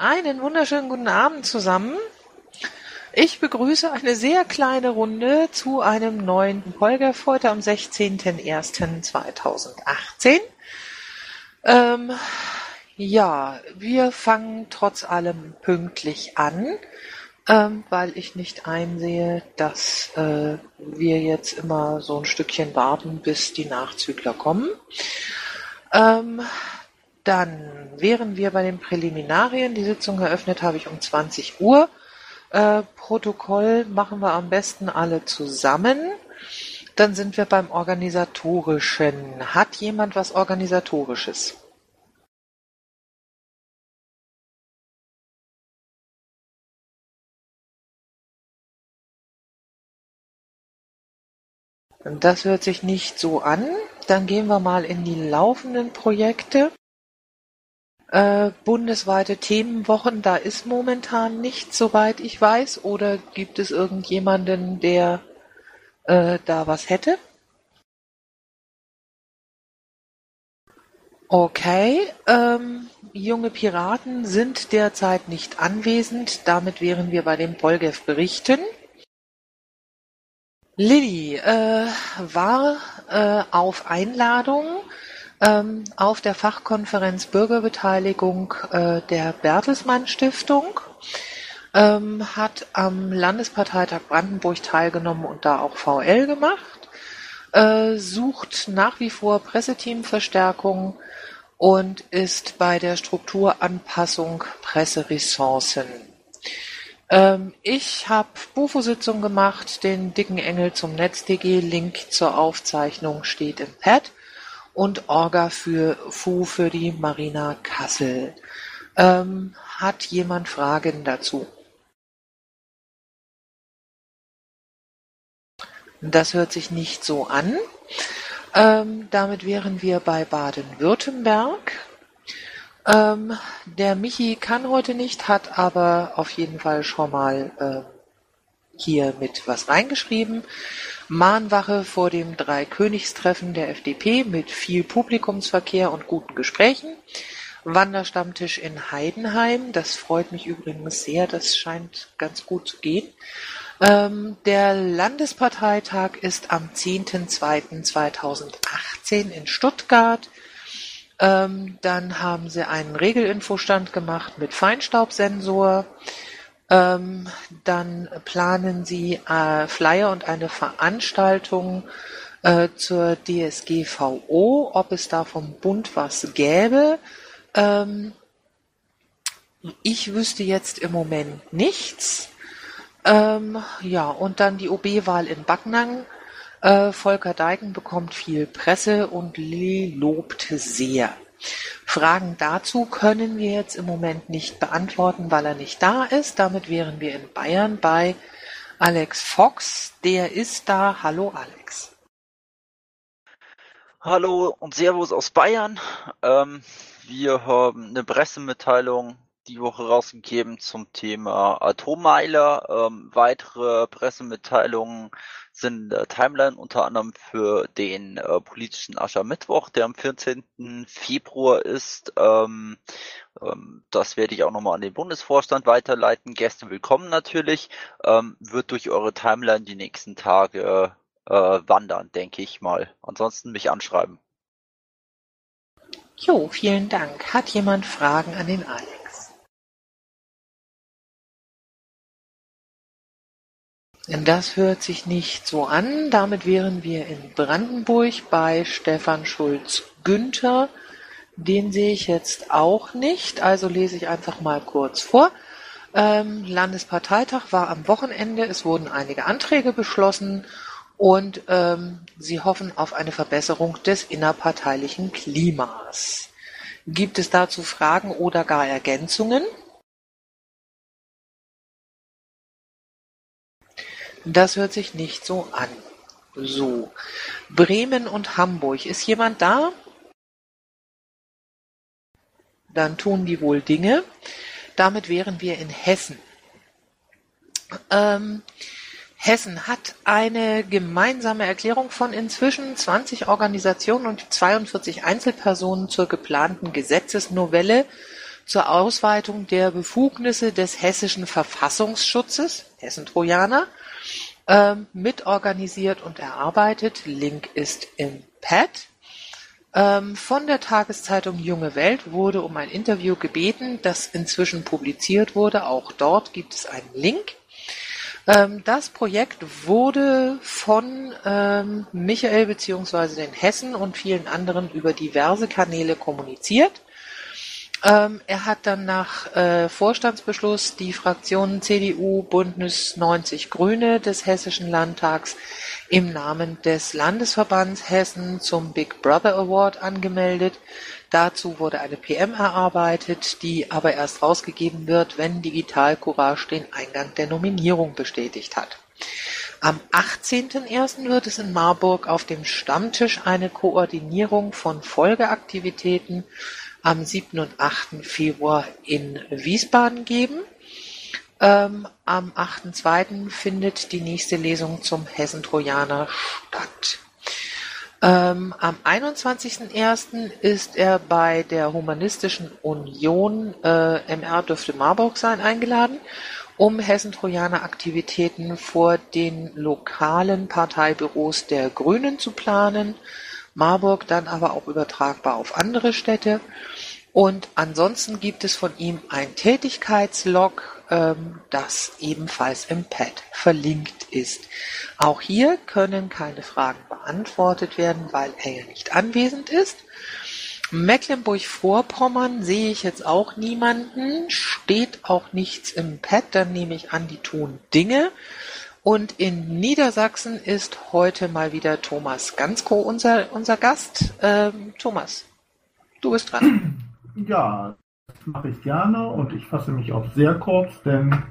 Einen wunderschönen guten Abend zusammen. Ich begrüße eine sehr kleine Runde zu einem neuen Polgef heute am 16.01.2018. Ähm, ja, wir fangen trotz allem pünktlich an, ähm, weil ich nicht einsehe, dass äh, wir jetzt immer so ein Stückchen warten, bis die Nachzügler kommen. Ähm, dann wären wir bei den Präliminarien. Die Sitzung eröffnet habe ich um 20 Uhr. Äh, Protokoll machen wir am besten alle zusammen. Dann sind wir beim Organisatorischen. Hat jemand was Organisatorisches? Das hört sich nicht so an. Dann gehen wir mal in die laufenden Projekte. Äh, bundesweite Themenwochen, da ist momentan nichts, soweit ich weiß. Oder gibt es irgendjemanden, der äh, da was hätte? Okay, ähm, junge Piraten sind derzeit nicht anwesend. Damit wären wir bei den Polgev-Berichten. Lilly äh, war äh, auf Einladung auf der Fachkonferenz Bürgerbeteiligung äh, der Bertelsmann Stiftung, ähm, hat am Landesparteitag Brandenburg teilgenommen und da auch VL gemacht, äh, sucht nach wie vor Presseteamverstärkung und ist bei der Strukturanpassung Presseressourcen. Ähm, ich habe Bufo-Sitzung gemacht, den dicken Engel zum NetzDG, Link zur Aufzeichnung steht im Pad und Orga für Fu für die Marina Kassel. Ähm, hat jemand Fragen dazu? Das hört sich nicht so an. Ähm, damit wären wir bei Baden-Württemberg. Ähm, der Michi kann heute nicht, hat aber auf jeden Fall schon mal äh, hier mit was reingeschrieben. Mahnwache vor dem Dreikönigstreffen der FDP mit viel Publikumsverkehr und guten Gesprächen. Wanderstammtisch in Heidenheim, das freut mich übrigens sehr, das scheint ganz gut zu gehen. Ähm, der Landesparteitag ist am 10.02.2018 in Stuttgart. Ähm, dann haben sie einen Regelinfostand gemacht mit Feinstaubsensor. Ähm, dann planen sie äh, Flyer und eine Veranstaltung äh, zur DSGVO, ob es da vom Bund was gäbe. Ähm, ich wüsste jetzt im Moment nichts. Ähm, ja, und dann die OB-Wahl in Backnang äh, Volker Deigen bekommt viel Presse und Lilly lobt sehr. Fragen dazu können wir jetzt im Moment nicht beantworten, weil er nicht da ist. Damit wären wir in Bayern bei Alex Fox. Der ist da. Hallo Alex. Hallo und Servus aus Bayern. Ähm, wir haben eine Pressemitteilung die Woche rausgegeben zum Thema Atommeiler. Ähm, weitere Pressemitteilungen sind in der Timeline unter anderem für den äh, politischen Aschermittwoch, der am 14. Februar ist. Ähm, ähm, das werde ich auch nochmal an den Bundesvorstand weiterleiten. Gäste willkommen natürlich. Ähm, wird durch eure Timeline die nächsten Tage äh, wandern, denke ich mal. Ansonsten mich anschreiben. Jo, vielen Dank. Hat jemand Fragen an den Alex? Das hört sich nicht so an. Damit wären wir in Brandenburg bei Stefan Schulz-Günther. Den sehe ich jetzt auch nicht, also lese ich einfach mal kurz vor. Ähm, Landesparteitag war am Wochenende. Es wurden einige Anträge beschlossen und ähm, sie hoffen auf eine Verbesserung des innerparteilichen Klimas. Gibt es dazu Fragen oder gar Ergänzungen? Das hört sich nicht so an. So. Bremen und Hamburg. Ist jemand da? Dann tun die wohl Dinge. Damit wären wir in Hessen. Ähm, Hessen hat eine gemeinsame Erklärung von inzwischen 20 Organisationen und 42 Einzelpersonen zur geplanten Gesetzesnovelle zur Ausweitung der Befugnisse des hessischen Verfassungsschutzes, Hessen-Trojaner, ähm, mitorganisiert und erarbeitet. Link ist im Pad. Ähm, von der Tageszeitung Junge Welt wurde um ein Interview gebeten, das inzwischen publiziert wurde. Auch dort gibt es einen Link. Ähm, das Projekt wurde von ähm, Michael bzw. den Hessen und vielen anderen über diverse Kanäle kommuniziert. Ähm, er hat dann nach äh, Vorstandsbeschluss die Fraktionen CDU, Bündnis 90 Grüne des Hessischen Landtags im Namen des Landesverbands Hessen zum Big Brother Award angemeldet. Dazu wurde eine PM erarbeitet, die aber erst rausgegeben wird, wenn Digital Courage den Eingang der Nominierung bestätigt hat. Am 18.01. wird es in Marburg auf dem Stammtisch eine Koordinierung von Folgeaktivitäten am 7. und 8. Februar in Wiesbaden geben. Ähm, am 8.2. findet die nächste Lesung zum Hessen-Trojaner statt. Ähm, am 21.01. ist er bei der Humanistischen Union äh, MR dürfte Marburg sein eingeladen, um Hessen-Trojaner Aktivitäten vor den lokalen Parteibüros der Grünen zu planen Marburg dann aber auch übertragbar auf andere Städte. Und ansonsten gibt es von ihm ein Tätigkeitslog, ähm, das ebenfalls im Pad verlinkt ist. Auch hier können keine Fragen beantwortet werden, weil er ja nicht anwesend ist. Mecklenburg-Vorpommern sehe ich jetzt auch niemanden, steht auch nichts im Pad, dann nehme ich an, die tun Dinge. Und in Niedersachsen ist heute mal wieder Thomas Gansko unser, unser Gast. Ähm, Thomas, du bist dran. Ja, das mache ich gerne und ich fasse mich auch sehr kurz, denn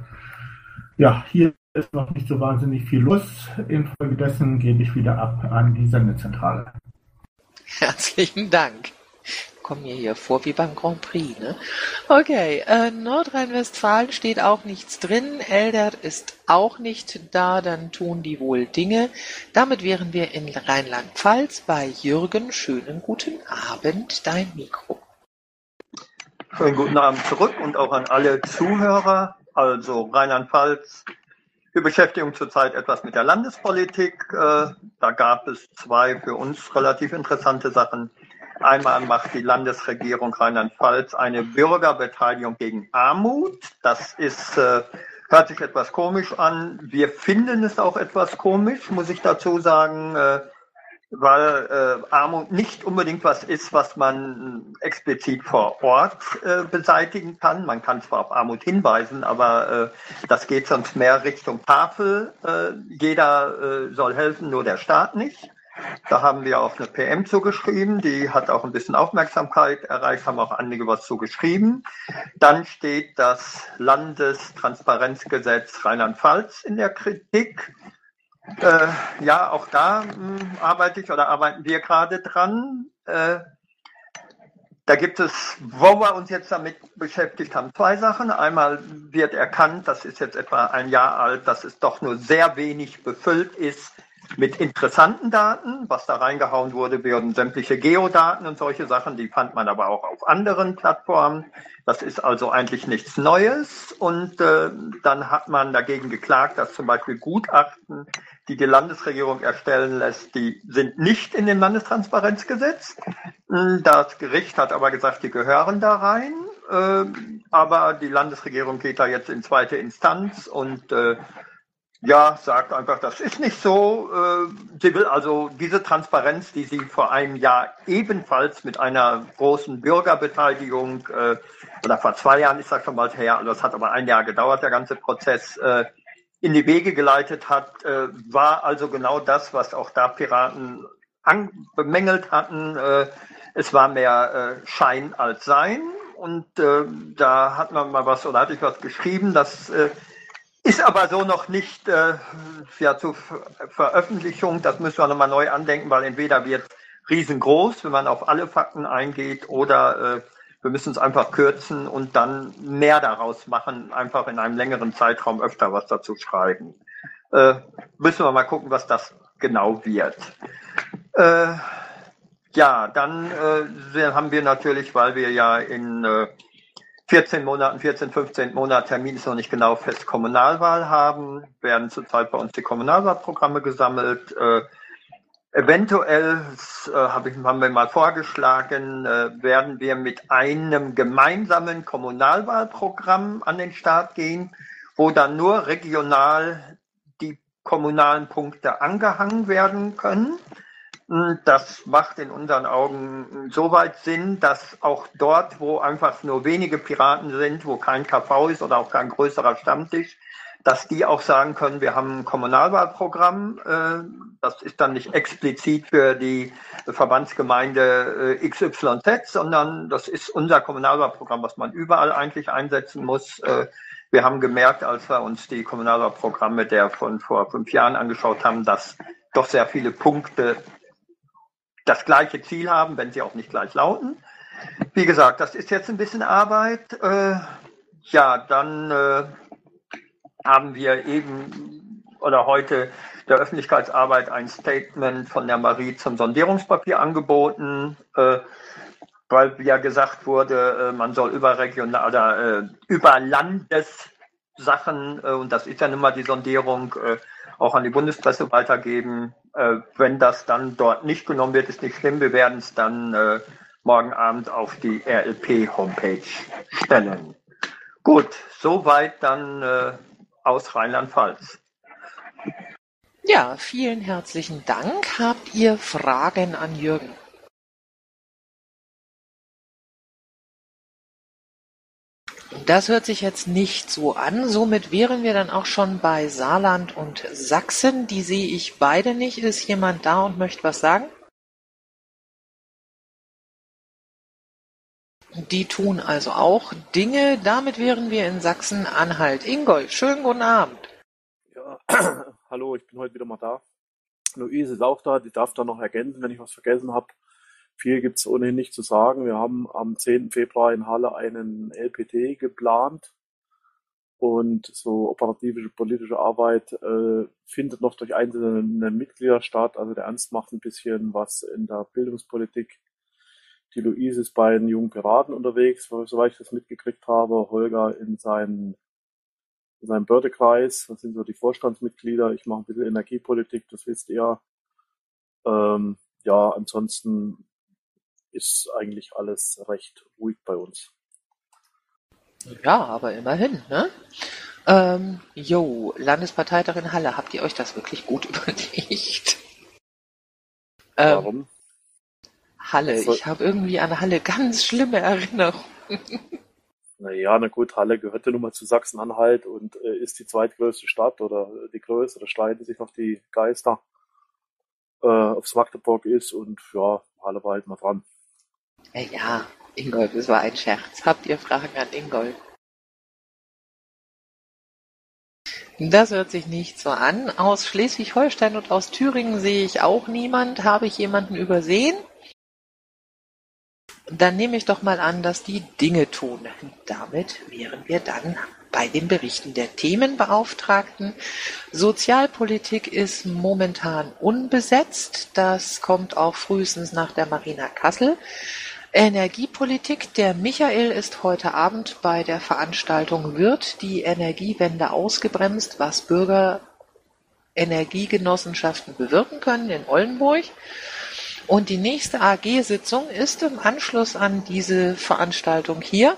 ja, hier ist noch nicht so wahnsinnig viel los. Infolgedessen gebe ich wieder ab an die Sendezentrale. Herzlichen Dank komme mir hier vor wie beim Grand Prix. Ne? Okay, äh, Nordrhein-Westfalen steht auch nichts drin. Eldert ist auch nicht da. Dann tun die wohl Dinge. Damit wären wir in Rheinland-Pfalz bei Jürgen. Schönen guten Abend, dein Mikro. Schönen guten Abend zurück und auch an alle Zuhörer. Also Rheinland-Pfalz wir beschäftigen zurzeit etwas mit der Landespolitik. Äh, da gab es zwei für uns relativ interessante Sachen. Einmal macht die Landesregierung Rheinland-Pfalz eine Bürgerbeteiligung gegen Armut. Das ist, äh, hört sich etwas komisch an. Wir finden es auch etwas komisch, muss ich dazu sagen, äh, weil äh, Armut nicht unbedingt was ist, was man explizit vor Ort äh, beseitigen kann. Man kann zwar auf Armut hinweisen, aber äh, das geht sonst mehr Richtung Tafel. Äh, jeder soll helfen, nur der Staat nicht. Da haben wir auch eine PM zugeschrieben, die hat auch ein bisschen Aufmerksamkeit erreicht, haben auch einige was zugeschrieben. Dann steht das Landestransparenzgesetz Rheinland-Pfalz in der Kritik. Äh, ja, auch da mh, hm, arbeite ich oder arbeiten wir gerade dran. Äh, da gibt es, wo wir uns jetzt damit beschäftigt haben, zwei Sachen. Einmal wird erkannt, das ist jetzt etwa ein Jahr alt, dass es doch nur sehr wenig befüllt ist mit interessanten Daten. Was da reingehauen wurde, würden sämtliche Geodaten und solche Sachen, die fand man aber auch auf anderen Plattformen. Das ist also eigentlich nichts Neues. Und äh, dann hat man dagegen geklagt, dass zum Beispiel Gutachten, die die Landesregierung erstellen lässt, die sind nicht in dem Landestransparenzgesetz. Das Gericht hat aber gesagt, die gehören da rein. Äh, aber die Landesregierung geht da jetzt in zweite Instanz und äh, ja, sagt einfach, das ist nicht so. Äh, sie will also diese Transparenz, die sie vor einem Jahr ebenfalls mit einer großen Bürgerbeteiligung, äh, oder vor zwei Jahren ist das schon bald her, also es hat aber ein Jahr gedauert, der ganze Prozess, äh, in die Wege geleitet hat, war also genau das, was auch da Piraten bemängelt hatten. Es war mehr Schein als Sein. Und da hat man mal was, oder hatte ich was geschrieben, dass ist aber so noch nicht äh, ja, zur Veröffentlichung. Das müssen wir nochmal neu andenken, weil entweder wird riesengroß, wenn man auf alle Fakten eingeht, oder äh, wir müssen es einfach kürzen und dann mehr daraus machen, einfach in einem längeren Zeitraum öfter was dazu schreiben. Äh, müssen wir mal gucken, was das genau wird. Äh, ja, dann äh, haben wir natürlich, weil wir ja in äh, 14 Monaten, 14, 15 Monat Termin ist noch nicht genau fest, Kommunalwahl haben, werden zurzeit bei uns die Kommunalwahlprogramme gesammelt. Äh, eventuell, äh, hab ich, haben wir mal vorgeschlagen, äh, werden wir mit einem gemeinsamen Kommunalwahlprogramm an den Start gehen, wo dann nur regional die kommunalen Punkte angehangen werden können. Das macht in unseren Augen soweit Sinn, dass auch dort, wo einfach nur wenige Piraten sind, wo kein KV ist oder auch kein größerer Stammtisch, dass die auch sagen können, wir haben ein Kommunalwahlprogramm. Äh, das ist dann nicht explizit für die Verbandsgemeinde äh, XYZ, sondern das ist unser Kommunalwahlprogramm, was man überall eigentlich einsetzen muss. Äh, wir haben gemerkt, als wir uns die Kommunalwahlprogramme der von vor fünf Jahren angeschaut haben, dass doch sehr viele Punkte das gleiche Ziel haben, wenn sie auch nicht gleich lauten. Wie gesagt, das ist jetzt ein bisschen Arbeit. Äh, ja, dann äh, haben wir eben oder heute der Öffentlichkeitsarbeit ein Statement von der Marie zum Sondierungspapier angeboten, äh, weil ja gesagt wurde, äh, man soll überregional oder äh, über Landessachen, äh, und das ist ja nun mal die Sondierung, auch an die Bundespresse weitergeben. Äh, wenn das dann dort nicht genommen wird, ist nicht schlimm. Wir werden es dann äh, morgen Abend auf die RLP-Homepage stellen. Gut, soweit dann äh, aus Rheinland-Pfalz. Ja, vielen herzlichen Dank. Habt ihr Fragen an Jürgen? Das hört sich jetzt nicht so an. Somit wären wir dann auch schon bei Saarland und Sachsen. Die sehe ich beide nicht. Ist jemand da und möchte was sagen? Die tun also auch Dinge. Damit wären wir in Sachsen-Anhalt. Ingolf, schönen guten Abend. Ja, hallo, ich bin heute wieder mal da. Luise ist auch da, die darf da noch ergänzen, wenn ich was vergessen habe. Viel gibt es ohnehin nicht zu sagen. Wir haben am 10. Februar in Halle einen LPT geplant und so operative politische Arbeit äh, findet noch durch einzelne Mitglieder statt. Also der Ernst macht ein bisschen was in der Bildungspolitik. Die Luise ist bei den jungen Piraten unterwegs, soweit ich das mitgekriegt habe. Holger in seinem in seinem Bördekreis. Das sind so die Vorstandsmitglieder. Ich mache ein bisschen Energiepolitik, das wisst ihr. Ähm, ja, ansonsten ist eigentlich alles recht ruhig bei uns. Ja, aber immerhin, ne? Ähm, jo, Landesparteitag in Halle, habt ihr euch das wirklich gut überlegt? Ähm, Warum? Halle, ich habe irgendwie an Halle ganz schlimme Erinnerungen. Naja, na gut, Halle gehört ja nun mal zu Sachsen-Anhalt und äh, ist die zweitgrößte Stadt oder die größte, da streiten sich noch die Geister, äh, aufs Magdeburg ist und ja, Halle war halt mal dran. Ja, ja, Ingolf, es war ein Scherz. Habt ihr Fragen an Ingolf? Das hört sich nicht so an. Aus Schleswig-Holstein und aus Thüringen sehe ich auch niemand. Habe ich jemanden übersehen? Dann nehme ich doch mal an, dass die Dinge tun. Damit wären wir dann bei den Berichten der Themenbeauftragten. Sozialpolitik ist momentan unbesetzt. Das kommt auch frühestens nach der Marina Kassel. Energiepolitik Der Michael ist heute Abend bei der Veranstaltung Wird die Energiewende ausgebremst, was Bürger Energiegenossenschaften bewirken können in Oldenburg. Und die nächste AG-Sitzung ist im Anschluss an diese Veranstaltung hier.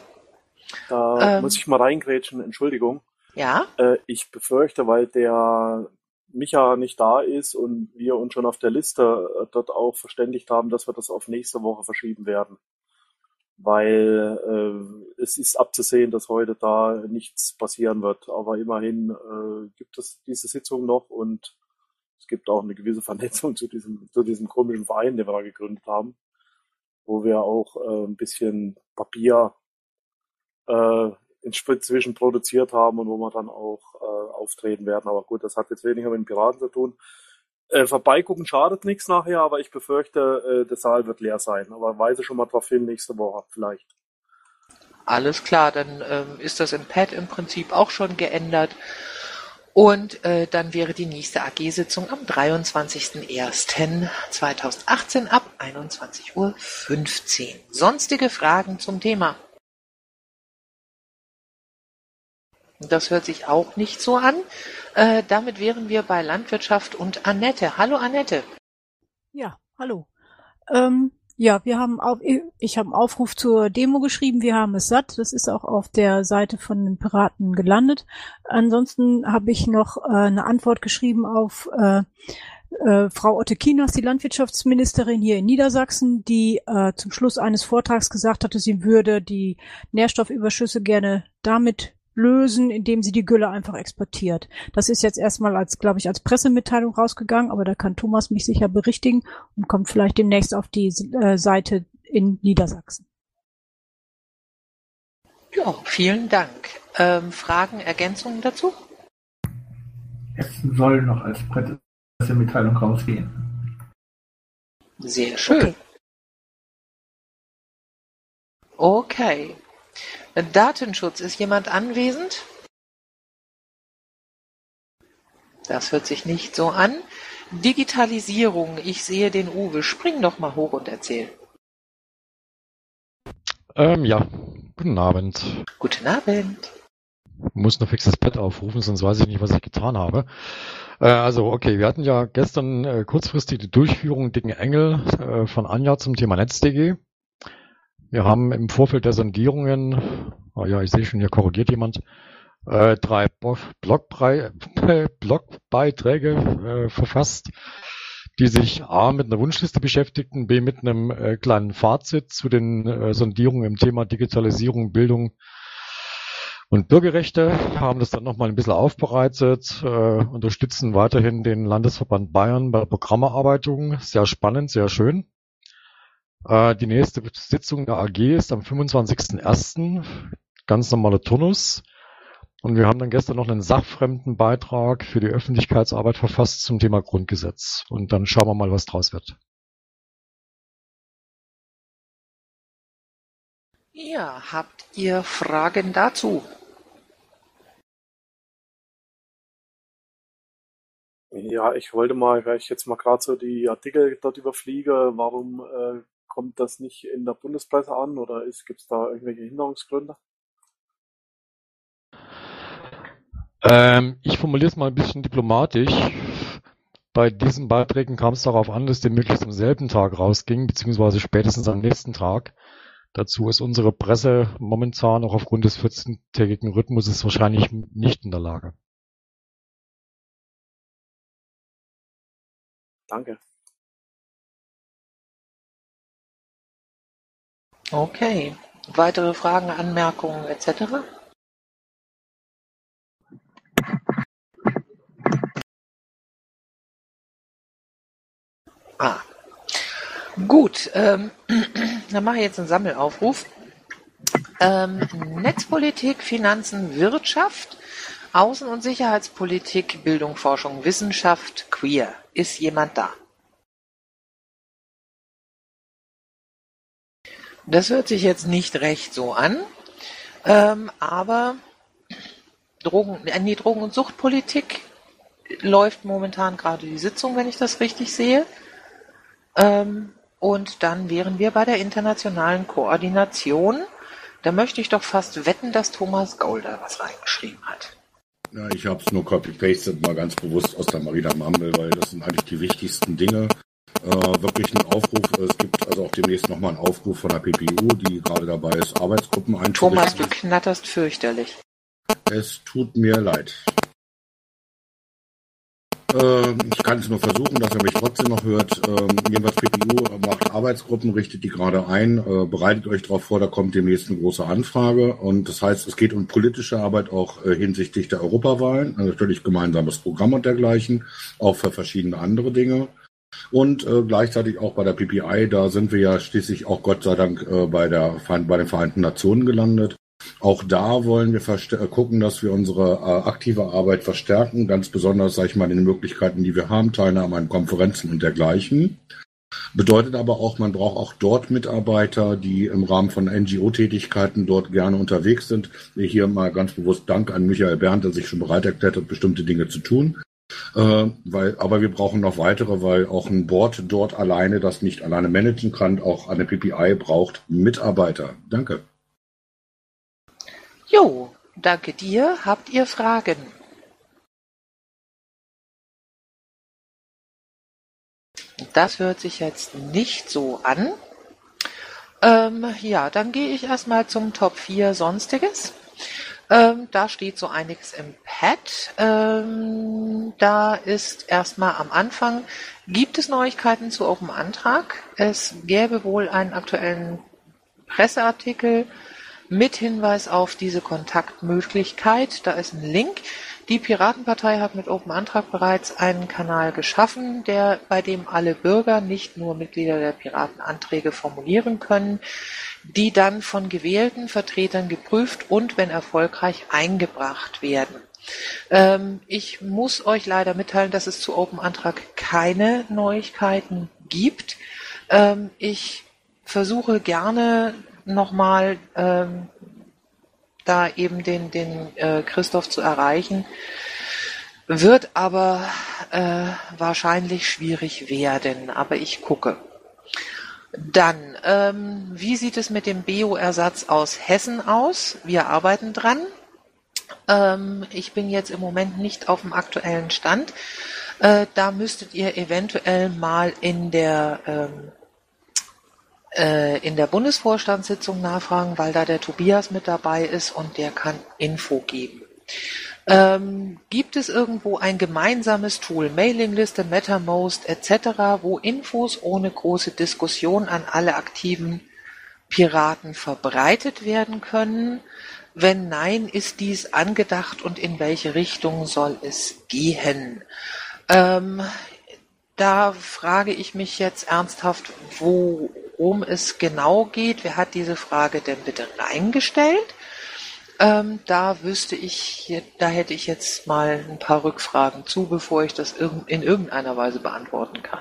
Da ähm, muss ich mal reingrätschen, Entschuldigung. Ja. Äh, ich befürchte, weil der Micha nicht da ist und wir uns schon auf der Liste äh, dort auch verständigt haben, dass wir das auf nächste Woche verschieben werden. Weil äh, es ist abzusehen, dass heute da nichts passieren wird. Aber immerhin äh, gibt es diese Sitzung noch und es gibt auch eine gewisse Vernetzung zu diesem, zu diesem komischen Verein, den wir da gegründet haben, wo wir auch äh, ein bisschen Papier äh, inzwischen produziert haben und wo wir dann auch äh, auftreten werden. Aber gut, das hat jetzt weniger mit den Piraten zu tun. Äh, vorbeigucken schadet nichts nachher, aber ich befürchte, äh, der Saal wird leer sein. Aber weise schon mal darauf hin, nächste Woche vielleicht. Alles klar, dann ähm, ist das im Pad im Prinzip auch schon geändert. Und äh, dann wäre die nächste AG-Sitzung am 23.01.2018 ab 21.15 Uhr. Sonstige Fragen zum Thema? Das hört sich auch nicht so an. Äh, damit wären wir bei Landwirtschaft und Annette. Hallo Annette. Ja, hallo. Ähm, ja, wir haben auf, ich habe einen Aufruf zur Demo geschrieben, wir haben es satt. Das ist auch auf der Seite von den Piraten gelandet. Ansonsten habe ich noch äh, eine Antwort geschrieben auf äh, äh, Frau Otte Kinas, die Landwirtschaftsministerin hier in Niedersachsen, die äh, zum Schluss eines Vortrags gesagt hatte, sie würde die Nährstoffüberschüsse gerne damit lösen, indem sie die Gülle einfach exportiert. Das ist jetzt erstmal als, glaube ich, als Pressemitteilung rausgegangen, aber da kann Thomas mich sicher berichtigen und kommt vielleicht demnächst auf die äh, Seite in Niedersachsen. Ja, vielen Dank. Ähm, Fragen, Ergänzungen dazu? Es soll noch als Pressemitteilung rausgehen. Sehr schön. Okay. okay. Datenschutz. Ist jemand anwesend? Das hört sich nicht so an. Digitalisierung. Ich sehe den Uwe. Spring doch mal hoch und erzähl. Ähm, ja. Guten Abend. Guten Abend. Ich muss nur fix das Pad aufrufen, sonst weiß ich nicht, was ich getan habe. Äh, also, okay, wir hatten ja gestern äh, kurzfristig die Durchführung Dicken Engel äh, von Anja zum Thema NetzDG. Wir haben im Vorfeld der Sondierungen, oh ja, ich sehe schon, hier korrigiert jemand, äh, drei Blogbrei Blogbeiträge äh, verfasst, die sich A mit einer Wunschliste beschäftigten, B mit einem äh, kleinen Fazit zu den äh, Sondierungen im Thema Digitalisierung, Bildung und Bürgerrechte, haben das dann nochmal ein bisschen aufbereitet, äh, unterstützen weiterhin den Landesverband Bayern bei der Programmerarbeitung. Sehr spannend, sehr schön. Äh, die nächste Sitzung der AG ist am 25.01. Ganz normaler Turnus. Und wir haben dann gestern noch einen sachfremden Beitrag für die Öffentlichkeitsarbeit verfasst zum Thema Grundgesetz. Und dann schauen wir mal, was draus wird. Ja, habt ihr Fragen dazu? Ja, ich wollte mal, weil ich jetzt mal gerade so die Artikel dort überfliege, warum äh, kommt das nicht in der Bundespresse an oder gibt es da irgendwelche Hinderungsgründe? Ähm, ich formuliere es mal ein bisschen diplomatisch. Bei diesen Beiträgen kam es darauf an, dass die möglichst am selben Tag rausging, beziehungsweise spätestens am nächsten Tag. Dazu ist unsere Presse momentan auch aufgrund des 14-tägigen Rhythmuses wahrscheinlich nicht in der Lage. Danke. Okay. Weitere Fragen, Anmerkungen etc.? Ah. Gut, ähm, dann mache ich jetzt einen Sammelaufruf. Ähm, Netzpolitik, Finanzen, Wirtschaft, Außen- und Sicherheitspolitik, Bildung, Forschung, Wissenschaft, Queer. Ist jemand da? Das hört sich jetzt nicht recht so an, ähm, aber Drogen, die Drogen- und Suchtpolitik läuft momentan gerade die Sitzung, wenn ich das richtig sehe. Ähm, und dann wären wir bei der internationalen Koordination. Da möchte ich doch fast wetten, dass Thomas Golder was reingeschrieben hat. Ja, ich habe es nur copy-pasted, mal ganz bewusst aus der Marina Mumble, weil das sind eigentlich die wichtigsten Dinge äh, wirklich ein Aufruf. Es gibt also auch demnächst nochmal einen Aufruf von der PPU, die gerade dabei ist, Arbeitsgruppen einzurichten. Thomas, du knatterst fürchterlich. Es tut mir leid. Äh, ich kann es nur versuchen, dass er mich trotzdem noch hört. Ähm, jedenfalls PPU macht Arbeitsgruppen, richtet die gerade ein. Äh, bereitet euch darauf vor, da kommt demnächst eine große Anfrage. Und das heißt, es geht um politische Arbeit auch äh, hinsichtlich der Europawahlen. Also natürlich gemeinsames Programm und dergleichen. Auch für verschiedene andere Dinge. Und äh, gleichzeitig auch bei der PPI, da sind wir ja schließlich auch Gott sei Dank äh, bei, der, bei den Vereinten Nationen gelandet. Auch da wollen wir äh, gucken, dass wir unsere äh, aktive Arbeit verstärken, ganz besonders, sage ich mal, in den Möglichkeiten, die wir haben, Teilnahme an Konferenzen und dergleichen. Bedeutet aber auch, man braucht auch dort Mitarbeiter, die im Rahmen von NGO-Tätigkeiten dort gerne unterwegs sind. Hier mal ganz bewusst Dank an Michael Berndt, der sich schon bereit erklärt hat, bestimmte Dinge zu tun. Äh, weil, aber wir brauchen noch weitere, weil auch ein Board dort alleine das nicht alleine managen kann. Auch eine PPI braucht Mitarbeiter. Danke. Jo, danke dir. Habt ihr Fragen? Das hört sich jetzt nicht so an. Ähm, ja, dann gehe ich erstmal zum Top 4 Sonstiges. Ähm, da steht so einiges im Pad. Ähm, da ist erstmal am Anfang, gibt es Neuigkeiten zu Open Antrag? Es gäbe wohl einen aktuellen Presseartikel mit Hinweis auf diese Kontaktmöglichkeit. Da ist ein Link. Die Piratenpartei hat mit Open Antrag bereits einen Kanal geschaffen, der, bei dem alle Bürger, nicht nur Mitglieder der Piraten, Anträge formulieren können, die dann von gewählten Vertretern geprüft und, wenn erfolgreich, eingebracht werden. Ähm, ich muss euch leider mitteilen, dass es zu Open Antrag keine Neuigkeiten gibt. Ähm, ich versuche gerne nochmal ähm, da eben den, den äh, Christoph zu erreichen. Wird aber äh, wahrscheinlich schwierig werden, aber ich gucke. Dann, ähm, wie sieht es mit dem Bio-Ersatz aus Hessen aus? Wir arbeiten dran. Ähm, ich bin jetzt im Moment nicht auf dem aktuellen Stand. Äh, da müsstet ihr eventuell mal in der ähm, äh, in der Bundesvorstandssitzung nachfragen, weil da der Tobias mit dabei ist und der kann Info geben. Ähm, gibt es irgendwo ein gemeinsames Tool, Mailingliste, MetaMost etc., wo Infos ohne große Diskussion an alle aktiven Piraten verbreitet werden können? Wenn nein, ist dies angedacht und in welche Richtung soll es gehen? Ähm, da frage ich mich jetzt ernsthaft, wo worum es genau geht. Wer hat diese Frage denn bitte reingestellt? Ähm, da wüsste ich, da hätte ich jetzt mal ein paar Rückfragen zu, bevor ich das in irgendeiner Weise beantworten kann.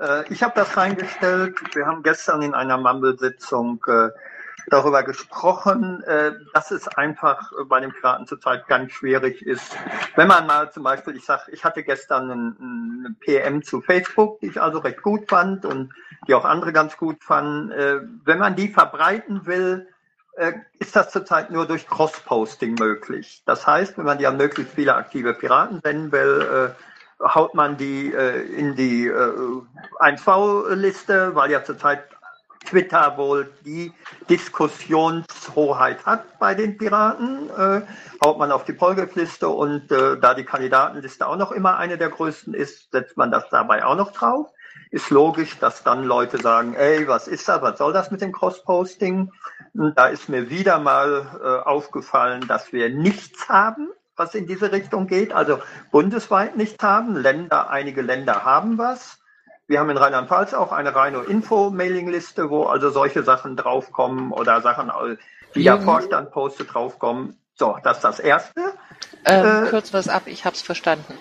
Äh, ich habe das reingestellt. Wir haben gestern in einer Mumble-Sitzung äh, darüber gesprochen, äh, dass es einfach bei den Piraten zurzeit ganz schwierig ist. Wenn man mal zum Beispiel, ich sag, ich hatte gestern eine PM zu Facebook, die ich also recht gut fand und die auch andere ganz gut fanden. Äh, wenn man die verbreiten will, äh, ist das zurzeit nur durch Cross-Posting möglich. Das heißt, wenn man die an möglichst viele aktive Piraten senden will, haut man die in die 1V-Liste, weil ja zurzeit Twitter wohl die Diskussionshoheit hat bei den Piraten, äh, haut man auf die Polgef-Liste und äh, da die Kandidatenliste auch noch immer eine der größten ist, setzt man das dabei auch noch drauf. Ist logisch, dass dann Leute sagen, ey, was ist das, was soll das mit dem Cross-Posting? Da ist mir wieder mal äh, aufgefallen, dass wir nichts haben, was in diese Richtung geht, also bundesweit nichts haben. Länder, einige Länder haben was. Wir haben in Rheinland-Pfalz auch eine reine Info-Mailing-Liste, wo also solche Sachen draufkommen oder Sachen, die der Vorstand postet, draufkommen. So, das ist das Erste. Ähm, äh, kürz was ab, ich habe es verstanden.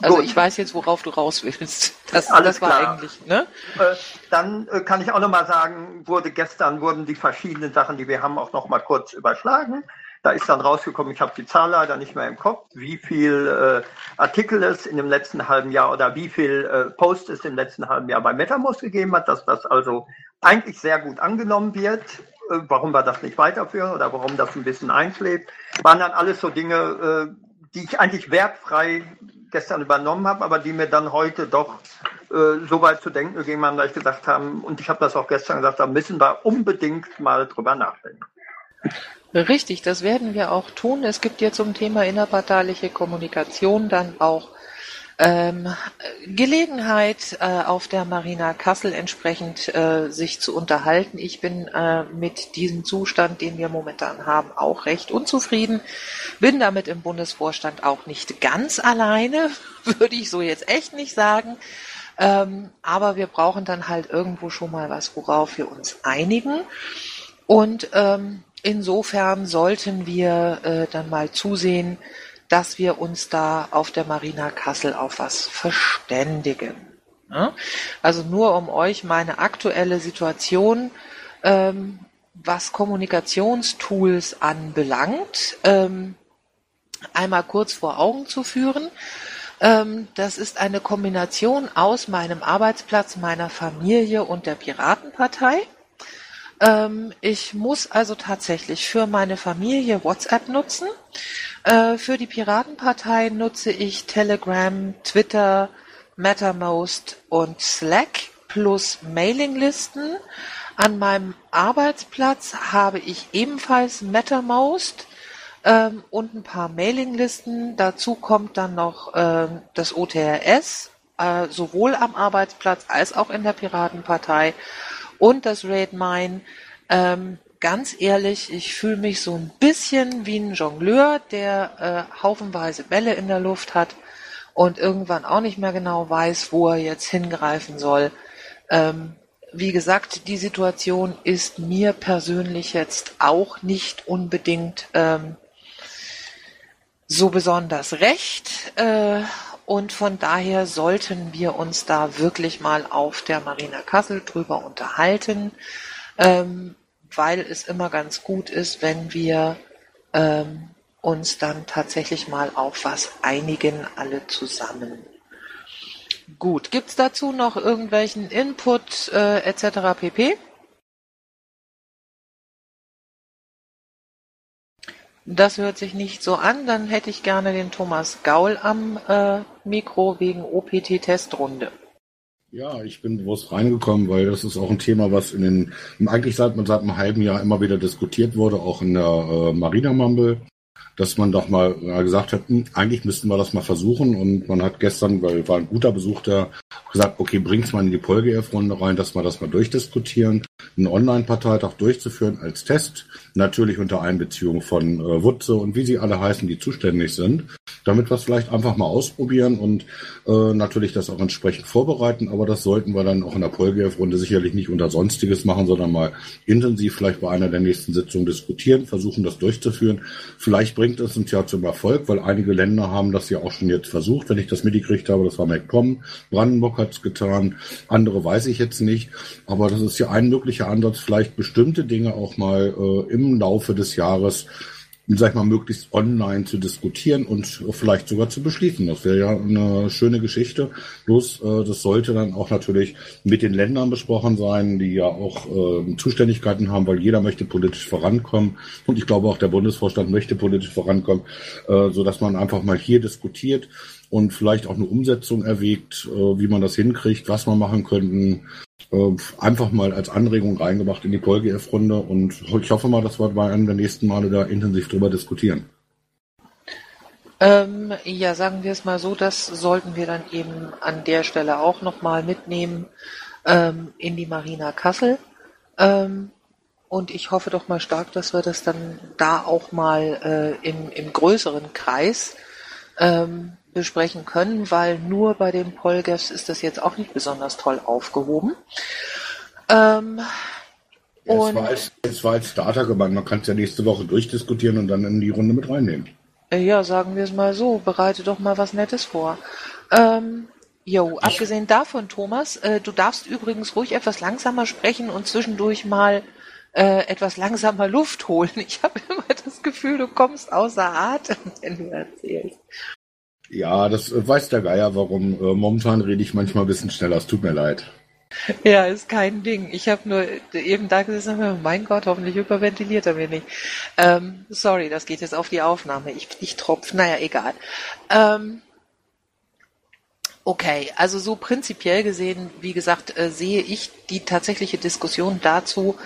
Also gut. ich weiß jetzt, worauf du raus willst. Das, Alles das war klar. eigentlich, ne? Äh, dann äh, kann ich auch nochmal sagen, wurde gestern wurden die verschiedenen Sachen, die wir haben, auch nochmal kurz überschlagen. Da ist dann rausgekommen, ich habe die Zahl leider nicht mehr im Kopf, wie viel äh, Artikel es in dem letzten halben Jahr oder wie viel äh, Post es im letzten halben Jahr bei MetaMost gegeben hat, dass das also eigentlich sehr gut angenommen wird. Äh, warum wir das nicht weiterführen oder warum das ein bisschen einschläft, waren dann alles so Dinge, äh, die ich eigentlich wertfrei gestern übernommen habe, aber die mir dann heute doch äh, so weit zu denken gegeben haben, dass ich gesagt habe, und ich habe das auch gestern gesagt, da müssen wir unbedingt mal drüber nachdenken. Richtig, das werden wir auch tun. Es gibt ja zum Thema innerparteiliche Kommunikation dann auch ähm, Gelegenheit, äh, auf der Marina Kassel entsprechend äh, sich zu unterhalten. Ich bin äh, mit diesem Zustand, den wir momentan haben, auch recht unzufrieden. Bin damit im Bundesvorstand auch nicht ganz alleine, würde ich so jetzt echt nicht sagen. Ähm, aber wir brauchen dann halt irgendwo schon mal was, worauf wir uns einigen. Und ähm, insofern sollten wir äh, dann mal zusehen, dass wir uns da auf der Marina Kassel auf was verständigen. Ja? Also nur um euch meine aktuelle Situation, ähm, was Kommunikationstools anbelangt, ähm, einmal kurz vor Augen zu führen. Ähm, das ist eine Kombination aus meinem Arbeitsplatz, meiner Familie und der Piratenpartei. Ähm, ich muss also tatsächlich für meine Familie WhatsApp nutzen. Äh, für die Piratenpartei nutze ich Telegram, Twitter, Mattermost und Slack plus Mailinglisten. An meinem Arbeitsplatz habe ich ebenfalls Mattermost ähm, und ein paar Mailinglisten. Dazu kommt dann noch ähm, das OTRS, äh, sowohl am Arbeitsplatz als auch in der Piratenpartei und das Raid Mine. Ähm, ganz ehrlich, ich fühle mich so ein bisschen wie ein Jongleur, der äh, haufenweise Bälle in der Luft hat und irgendwann auch nicht mehr genau weiß, wo er jetzt hingreifen soll. Ähm, wie gesagt, die Situation ist mir persönlich jetzt auch nicht unbedingt ähm, so besonders recht. Äh, und von daher sollten wir uns da wirklich mal auf der Marina Kassel drüber unterhalten, ähm, weil es immer ganz gut ist, wenn wir ähm, uns dann tatsächlich mal auf was einigen, alle zusammen. Gut, gibt's dazu noch irgendwelchen Input äh, etc. pp? Das hört sich nicht so an. Dann hätte ich gerne den Thomas Gaul am äh, Mikro wegen OPT-Testrunde. Ja, ich bin bewusst reingekommen, weil das ist auch ein Thema, was in den eigentlich seit, seit einem halben Jahr immer wieder diskutiert wurde, auch in der äh, Marina Mumble dass man doch mal gesagt hat, hm, eigentlich müssten wir das mal versuchen. Und man hat gestern, weil war ein guter Besuch da, gesagt, okay, bringt's mal in die Polgef-Runde rein, dass wir das mal durchdiskutieren, einen Online-Parteitag durchzuführen als Test, natürlich unter Einbeziehung von äh, Wutze und wie sie alle heißen, die zuständig sind, damit wir es vielleicht einfach mal ausprobieren und äh, natürlich das auch entsprechend vorbereiten. Aber das sollten wir dann auch in der Polgef-Runde sicherlich nicht unter Sonstiges machen, sondern mal intensiv vielleicht bei einer der nächsten Sitzungen diskutieren, versuchen das durchzuführen. Vielleicht bringt es uns ja zum Erfolg, weil einige Länder haben das ja auch schon jetzt versucht, wenn ich das mitgekriegt habe, das war MacPom, Brandenburg hat es getan, andere weiß ich jetzt nicht, aber das ist ja ein möglicher Ansatz, vielleicht bestimmte Dinge auch mal äh, im Laufe des Jahres sag ich mal, möglichst online zu diskutieren und vielleicht sogar zu beschließen. Das wäre ja eine schöne Geschichte. Bloß äh, das sollte dann auch natürlich mit den Ländern besprochen sein, die ja auch äh, Zuständigkeiten haben, weil jeder möchte politisch vorankommen. Und ich glaube auch der Bundesvorstand möchte politisch vorankommen, äh, so dass man einfach mal hier diskutiert und vielleicht auch eine Umsetzung erwägt, äh, wie man das hinkriegt, was man machen könnten, äh, einfach mal als Anregung reingebracht in die PolGF-Runde und ich hoffe mal, dass wir bei einem der nächsten Male da intensiv drüber diskutieren. Ähm, ja, sagen wir es mal so, das sollten wir dann eben an der Stelle auch nochmal mitnehmen ähm, in die Marina Kassel. Ähm, und ich hoffe doch mal stark, dass wir das dann da auch mal äh, im, im größeren Kreis ähm, besprechen können, weil nur bei den Polgefs ist das jetzt auch nicht besonders toll aufgehoben. Ähm, ja, es, war als, es war als Starter gemeint, man kann es ja nächste Woche durchdiskutieren und dann in die Runde mit reinnehmen. Äh, ja, sagen wir es mal so, bereite doch mal was Nettes vor. Ähm, jo, abgesehen davon, Thomas, äh, du darfst übrigens ruhig etwas langsamer sprechen und zwischendurch mal äh, etwas langsamer Luft holen. Ich habe immer das Gefühl, du kommst außer Atem, wenn du erzählst. Ja, das weiß der Geier, warum. Äh, momentan rede ich manchmal ein bisschen schneller. Es tut mir leid. Ja, ist kein Ding. Ich habe nur eben da gesessen, mein Gott, hoffentlich überventiliert er mir nicht. Ähm, sorry, das geht jetzt auf die Aufnahme. Ich, ich tropf, naja, egal. Ähm, okay, also so prinzipiell gesehen, wie gesagt, äh, sehe ich die tatsächliche Diskussion dazu,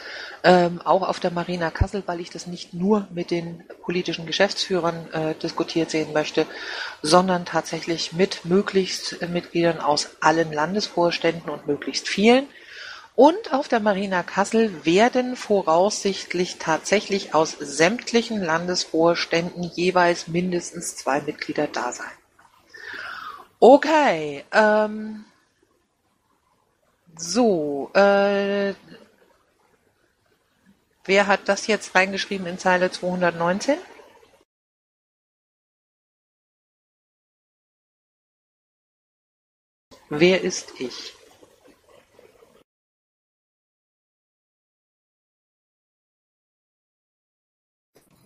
ähm, auch auf der Marina Kassel, weil ich das nicht nur mit den politischen Geschäftsführern äh, diskutiert sehen möchte, sondern tatsächlich mit möglichst äh, Mitgliedern aus allen Landesvorständen und möglichst vielen. Und auf der Marina Kassel werden voraussichtlich tatsächlich aus sämtlichen Landesvorständen jeweils mindestens zwei Mitglieder da sein. Okay, ähm, so, äh, Wer hat das jetzt reingeschrieben in Zeile 219? Wer ist ich?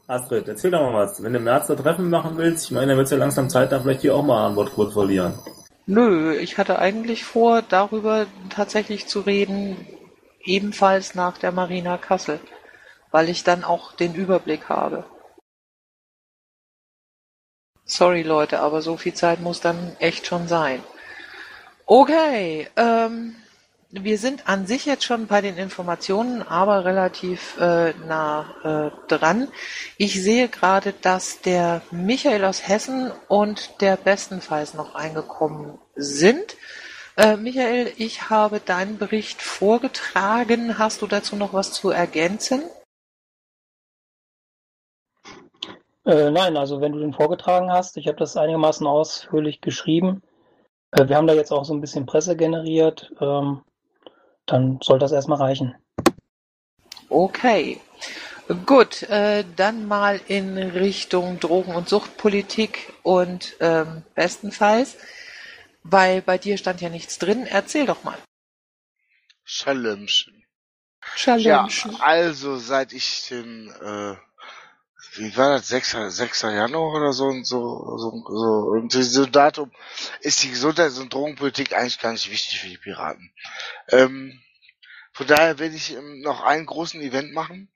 Astrid, erzähl doch mal was. Wenn du im März da Treffen machen willst, ich meine, dann wird es ja langsam Zeit, da vielleicht hier auch mal ein Wort kurz verlieren. Nö, ich hatte eigentlich vor, darüber tatsächlich zu reden, ebenfalls nach der Marina Kassel, weil ich dann auch den Überblick habe. Sorry Leute, aber so viel Zeit muss dann echt schon sein. Okay, ähm, wir sind an sich jetzt schon bei den Informationen, aber relativ äh, nah äh, dran. Ich sehe gerade, dass der Michael aus Hessen und der bestenfalls noch eingekommen sind. Äh, Michael, ich habe deinen Bericht vorgetragen. Hast du dazu noch was zu ergänzen? Äh, nein, also wenn du den vorgetragen hast, ich habe das einigermaßen ausführlich geschrieben. Äh, wir haben da jetzt auch so ein bisschen Presse generiert. Ähm, dann soll das erstmal reichen. Okay. Gut, äh, dann mal in Richtung Drogen- und Suchtpolitik und ähm, bestenfalls, weil bei dir stand ja nichts drin, erzähl doch mal. Schallemchen. Schallemchen. Ja, also seit ich den, äh, wie war das, 6. 6. Januar oder so, und so, so, so, und so Datum ist die Gesundheits- und Drogenpolitik eigentlich gar nicht wichtig für die Piraten. Ähm, von daher werde ich ähm, noch einen großen Event machen.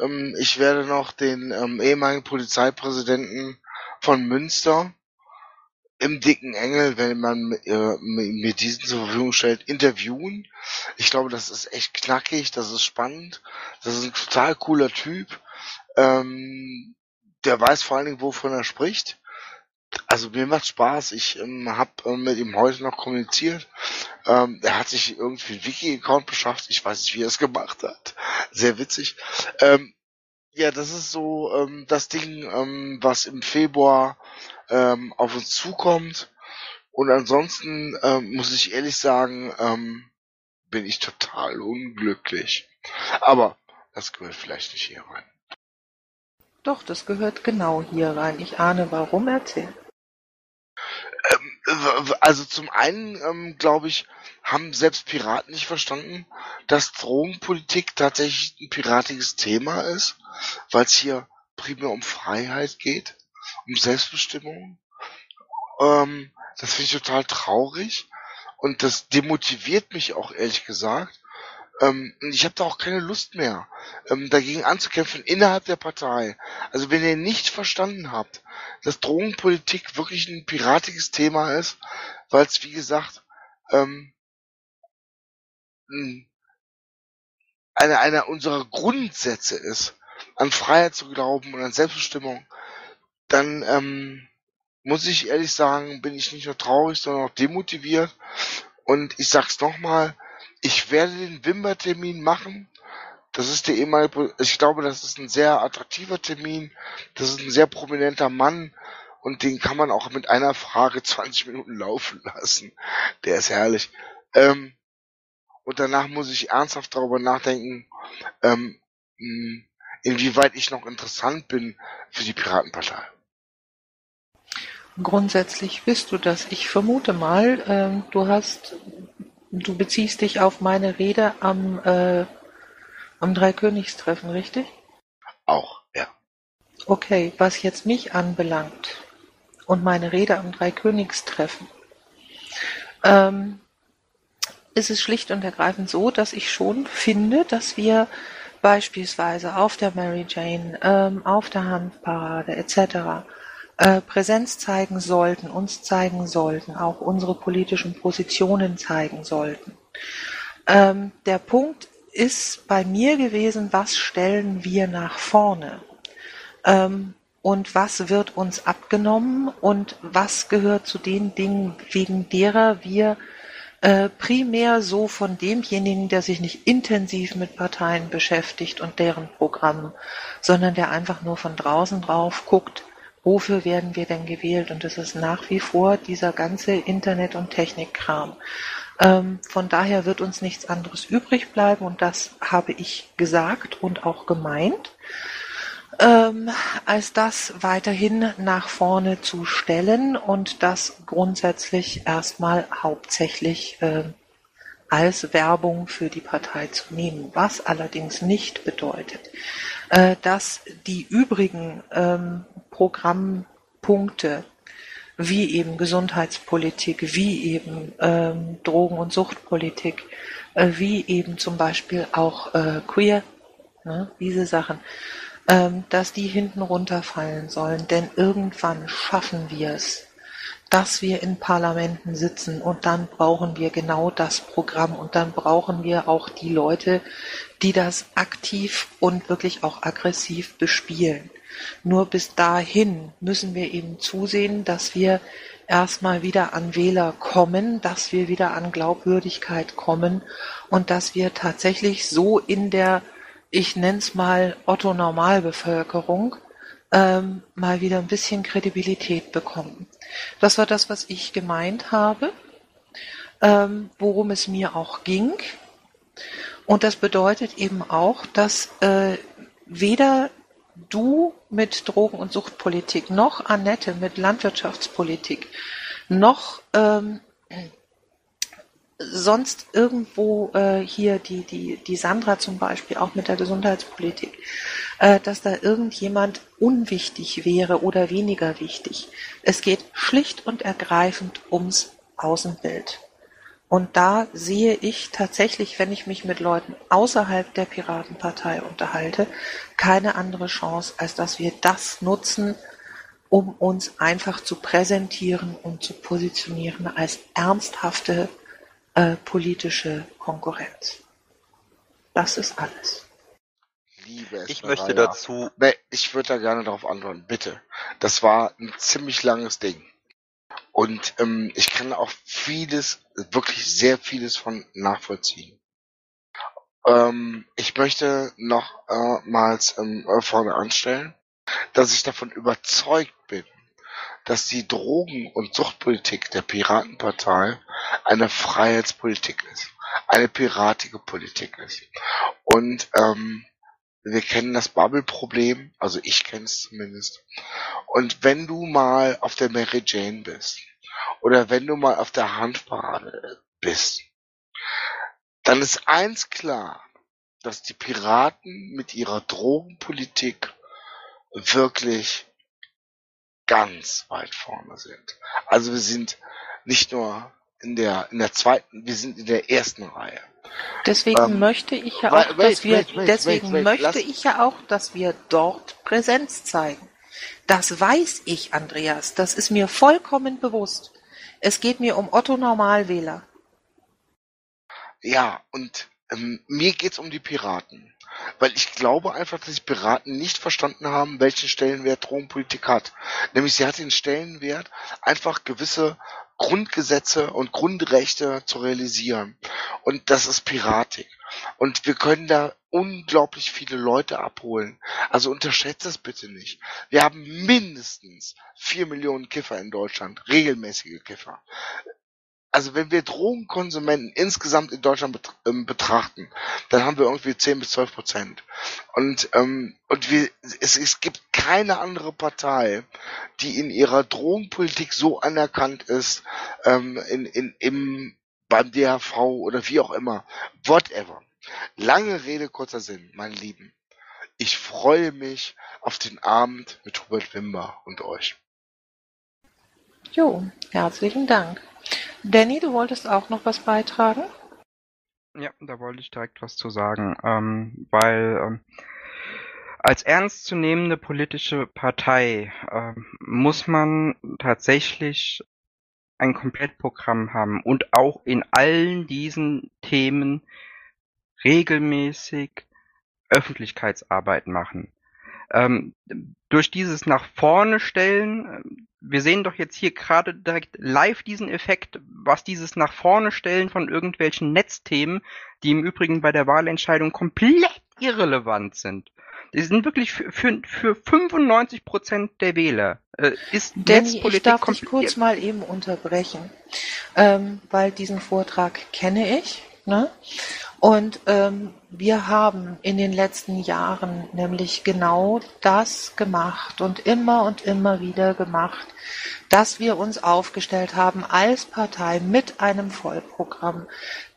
Ähm, ich werde noch den ähm, ehemaligen Polizeipräsidenten von Münster im dicken Engel, wenn man äh, mir diesen zur Verfügung stellt, interviewen. Ich glaube, das ist echt knackig, das ist spannend, das ist ein total cooler Typ. Ähm, der weiß vor allen Dingen, wovon er spricht. Also mir macht Spaß. Ich ähm, habe ähm, mit ihm heute noch kommuniziert. Ähm, er hat sich irgendwie einen Wiki-Account beschafft. Ich weiß nicht, wie er es gemacht hat. Sehr witzig. Ähm, ja, das ist so ähm, das Ding, ähm, was im Februar ähm, auf uns zukommt. Und ansonsten ähm, muss ich ehrlich sagen, ähm, bin ich total unglücklich. Aber das gehört vielleicht nicht hier rein. Doch, das gehört genau hier rein. Ich ahne warum, erzähl. Ähm, also zum einen, ähm, glaube ich, haben selbst Piraten nicht verstanden, dass Drogenpolitik tatsächlich ein piratiges Thema ist, weil es hier primär um Freiheit geht, um Selbstbestimmung. Ähm, das finde ich total traurig und das demotiviert mich auch ehrlich gesagt. Ähm, ich habe da auch keine Lust mehr, ähm, dagegen anzukämpfen innerhalb der Partei. Also wenn ihr nicht verstanden habt, dass Drogenpolitik wirklich ein piratiges Thema ist, weil es wie gesagt ähm, einer einer unserer Grundsätze ist, an Freiheit zu glauben und an Selbstbestimmung, dann ähm, muss ich ehrlich sagen, bin ich nicht nur traurig, sondern auch demotiviert. Und ich sag's nochmal, ich werde den Wimmer-Termin machen. Das ist der ehemalige, ich glaube, das ist ein sehr attraktiver Termin. Das ist ein sehr prominenter Mann. Und den kann man auch mit einer Frage 20 Minuten laufen lassen. Der ist herrlich. Ähm, und danach muss ich ernsthaft darüber nachdenken, ähm, inwieweit ich noch interessant bin für die Piratenpartei. Grundsätzlich bist du das. Ich vermute mal, ähm, du hast, du beziehst dich auf meine Rede am, äh, am Dreikönigstreffen, richtig? Auch, ja. Okay, was jetzt mich anbelangt und meine Rede am Dreikönigstreffen, ähm, ist es schlicht und ergreifend so, dass ich schon finde, dass wir beispielsweise auf der Mary Jane, ähm, auf der Handparade etc Präsenz zeigen sollten, uns zeigen sollten, auch unsere politischen Positionen zeigen sollten. Ähm, der Punkt ist bei mir gewesen, was stellen wir nach vorne? Ähm, und was wird uns abgenommen und was gehört zu den Dingen, wegen derer wir äh, primär so von demjenigen, der sich nicht intensiv mit Parteien beschäftigt und deren Programmen, sondern der einfach nur von draußen drauf guckt, wofür werden wir denn gewählt? Und es ist nach wie vor dieser ganze Internet- und Technikkram. Ähm, von daher wird uns nichts anderes übrig bleiben und das habe ich gesagt und auch gemeint, ähm, als das weiterhin nach vorne zu stellen und das grundsätzlich erstmal hauptsächlich äh, als Werbung für die Partei zu nehmen, was allerdings nicht bedeutet, dass die übrigen ähm, Programmpunkte wie eben Gesundheitspolitik, wie eben ähm, Drogen- und Suchtpolitik äh, wie eben zum Beispiel auch äh, Queer, ne, diese Sachen, ähm, dass die hinten runterfallen sollen, denn irgendwann schaffen wir es, dass wir in Parlamenten sitzen und dann brauchen wir genau das Programm und dann brauchen wir auch die Leute, die das aktiv und wirklich auch aggressiv bespielen. Nur bis dahin müssen wir eben zusehen, dass wir erstmal wieder an Wähler kommen, dass wir wieder an Glaubwürdigkeit kommen und dass wir tatsächlich so in der, ich nenne es mal Otto Normalbevölkerung, ähm, mal wieder ein bisschen Kredibilität bekommen. Das war das, was ich gemeint habe, ähm, worum es mir auch ging. Und das bedeutet eben auch, dass äh, weder du mit Drogen- und Suchtpolitik, noch Annette mit Landwirtschaftspolitik, noch ähm, sonst irgendwo äh, hier die, die, die Sandra zum Beispiel auch mit der Gesundheitspolitik, äh, dass da irgendjemand unwichtig wäre oder weniger wichtig. Es geht schlicht und ergreifend ums Außenbild. Und da sehe ich tatsächlich, wenn ich mich mit Leuten außerhalb der Piratenpartei unterhalte, keine andere Chance, als dass wir das nutzen, um uns einfach zu präsentieren und zu positionieren als ernsthafte äh, politische Konkurrenz. Das ist alles. Liebe Ich möchte dazu, Nee, ich würde da gerne darauf antworten, bitte. Das war ein ziemlich langes Ding. Und ähm, ich kann auch vieles, wirklich sehr vieles von nachvollziehen. Ähm, ich möchte nochmals ähm, äh, vorne anstellen, dass ich davon überzeugt bin, dass die Drogen- und Suchtpolitik der Piratenpartei eine Freiheitspolitik ist, eine piratige Politik ist. Und ähm, wir kennen das Bubble-Problem, also ich kenne es zumindest. Und wenn du mal auf der Mary Jane bist oder wenn du mal auf der Handparade bist, dann ist eins klar, dass die Piraten mit ihrer Drogenpolitik wirklich ganz weit vorne sind. Also wir sind nicht nur in der in der zweiten, wir sind in der ersten Reihe. Deswegen Ähm, möchte ich ja auch, dass wir, deswegen möchte ich ja auch, dass wir dort Präsenz zeigen. Das weiß ich, Andreas. Das ist mir vollkommen bewusst. Es geht mir um Otto Normalwähler. Ja, und ähm, mir geht's um die Piraten. Weil ich glaube einfach, dass die Piraten nicht verstanden haben, welchen Stellenwert Drogenpolitik hat. Nämlich sie hat den Stellenwert, einfach gewisse Grundgesetze und Grundrechte zu realisieren. Und das ist Piratik. Und wir können da unglaublich viele Leute abholen. Also unterschätzt das bitte nicht. Wir haben mindestens vier Millionen Kiffer in Deutschland, regelmäßige Kiffer also wenn wir Drogenkonsumenten insgesamt in Deutschland bet ähm, betrachten, dann haben wir irgendwie 10 bis 12 Prozent. Und, ähm, und wir, es, es gibt keine andere Partei, die in ihrer Drogenpolitik so anerkannt ist, ähm, in, in, im, beim DHV oder wie auch immer. Whatever. Lange Rede, kurzer Sinn, meine Lieben. Ich freue mich auf den Abend mit Hubert Wimber und euch. Jo, herzlichen Dank. Danny, du wolltest auch noch was beitragen? Ja, da wollte ich direkt was zu sagen, ähm, weil ähm, als ernstzunehmende politische Partei ähm, muss man tatsächlich ein Komplettprogramm haben und auch in allen diesen Themen regelmäßig Öffentlichkeitsarbeit machen. Ähm, durch dieses nach vorne stellen, ähm, wir sehen doch jetzt hier gerade direkt live diesen Effekt, was dieses nach vorne stellen von irgendwelchen Netzthemen, die im Übrigen bei der Wahlentscheidung komplett irrelevant sind. Die sind wirklich für, für, für 95 Prozent der Wähler. Äh, ist Danny, ich darf dich kurz mal eben unterbrechen, ähm, weil diesen Vortrag kenne ich. Ne? Und ähm, wir haben in den letzten Jahren nämlich genau das gemacht und immer und immer wieder gemacht, dass wir uns aufgestellt haben als Partei mit einem Vollprogramm,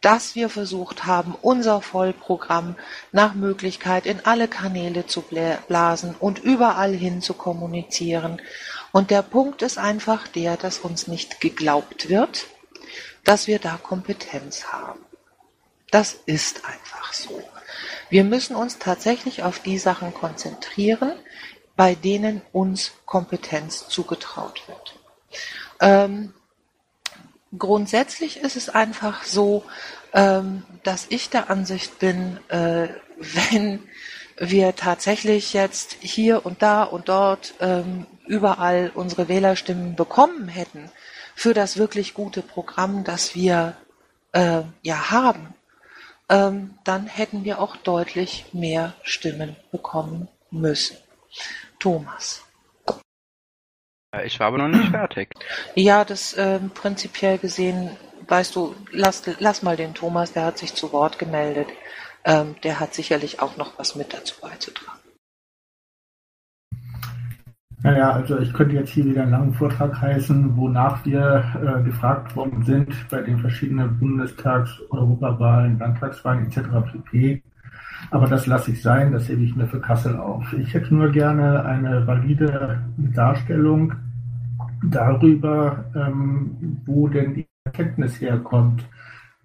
dass wir versucht haben, unser Vollprogramm nach Möglichkeit in alle Kanäle zu blasen und überall hin zu kommunizieren. Und der Punkt ist einfach der, dass uns nicht geglaubt wird, dass wir da Kompetenz haben. Das ist einfach so. Wir müssen uns tatsächlich auf die Sachen konzentrieren, bei denen uns Kompetenz zugetraut wird. Ähm, grundsätzlich ist es einfach so, ähm, dass ich der Ansicht bin, äh, wenn wir tatsächlich jetzt hier und da und dort ähm, überall unsere Wählerstimmen bekommen hätten für das wirklich gute Programm, das wir äh, ja haben, dann hätten wir auch deutlich mehr Stimmen bekommen müssen. Thomas. Ich war aber noch nicht fertig. Ja, das ähm, prinzipiell gesehen, weißt du, lass, lass mal den Thomas, der hat sich zu Wort gemeldet. Ähm, der hat sicherlich auch noch was mit dazu beizutragen. Naja, also ich könnte jetzt hier wieder einen langen Vortrag heißen, wonach wir äh, gefragt worden sind bei den verschiedenen Bundestags-, Europawahlen, Landtagswahlen etc. pp. Aber das lasse ich sein, das hebe ich mir für Kassel auf. Ich hätte nur gerne eine valide Darstellung darüber, ähm, wo denn die Erkenntnis herkommt,